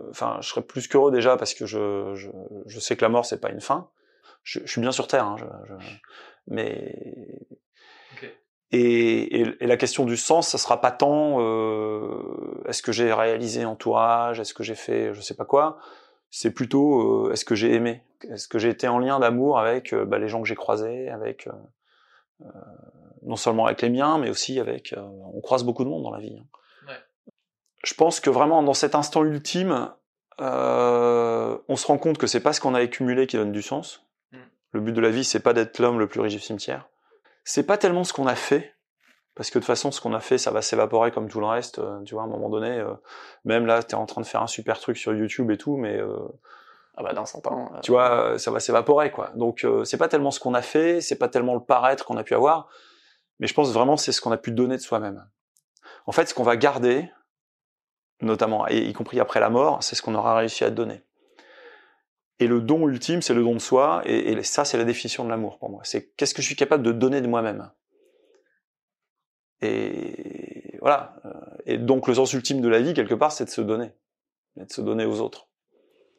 enfin, je serais plus qu'heureux déjà parce que je, je, je sais que la mort, c'est pas une fin. Je, je suis bien sur Terre, hein, je, je, mais et, et, et, la question du sens, ça sera pas tant euh, est-ce que j'ai réalisé entourage, est-ce que j'ai fait je sais pas quoi. C'est plutôt euh, est-ce que j'ai aimé, est-ce que j'ai été en lien d'amour avec euh, bah, les gens que j'ai croisés, avec non seulement avec les miens, mais aussi avec. on croise beaucoup de monde dans la vie. Hein. Ouais. Je pense que vraiment dans cet instant ultime, on se rend compte que c'est pas ce qu'on a accumulé qui donne du sens. Mm. Le but de la vie, c'est pas d'être l'homme le plus riche du cimetière c'est pas tellement ce qu'on a fait, parce que de toute façon, ce qu'on a fait, ça va s'évaporer comme tout le reste. Euh, tu vois, à un moment donné, euh, même là, t'es en train de faire un super truc sur YouTube et tout, mais euh, ah bah dans 100 ans, tu vois, ça va s'évaporer quoi. Donc c'est pas tellement ce qu'on a fait, c'est pas tellement le paraître qu'on a pu avoir, mais je pense vraiment c'est ce qu'on a pu donner de soi-même. En fait, ce qu'on va garder, notamment, et y compris après la mort, c'est ce qu'on aura réussi à donner. Et le don ultime, c'est le don de soi, et, ça, c'est la définition de l'amour pour moi. C'est qu'est-ce que je suis capable de donner de moi-même. Et voilà. Et donc le sens ultime de la vie, quelque part, c'est de se donner, et de se donner aux autres.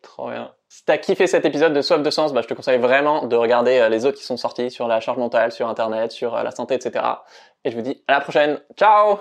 Trop bien. Si t'as kiffé cet épisode de Soif de Sens, bah, je te conseille vraiment de regarder euh, les autres qui sont sortis sur la charge mentale, sur Internet, sur euh, la santé, etc. Et je vous dis à la prochaine. Ciao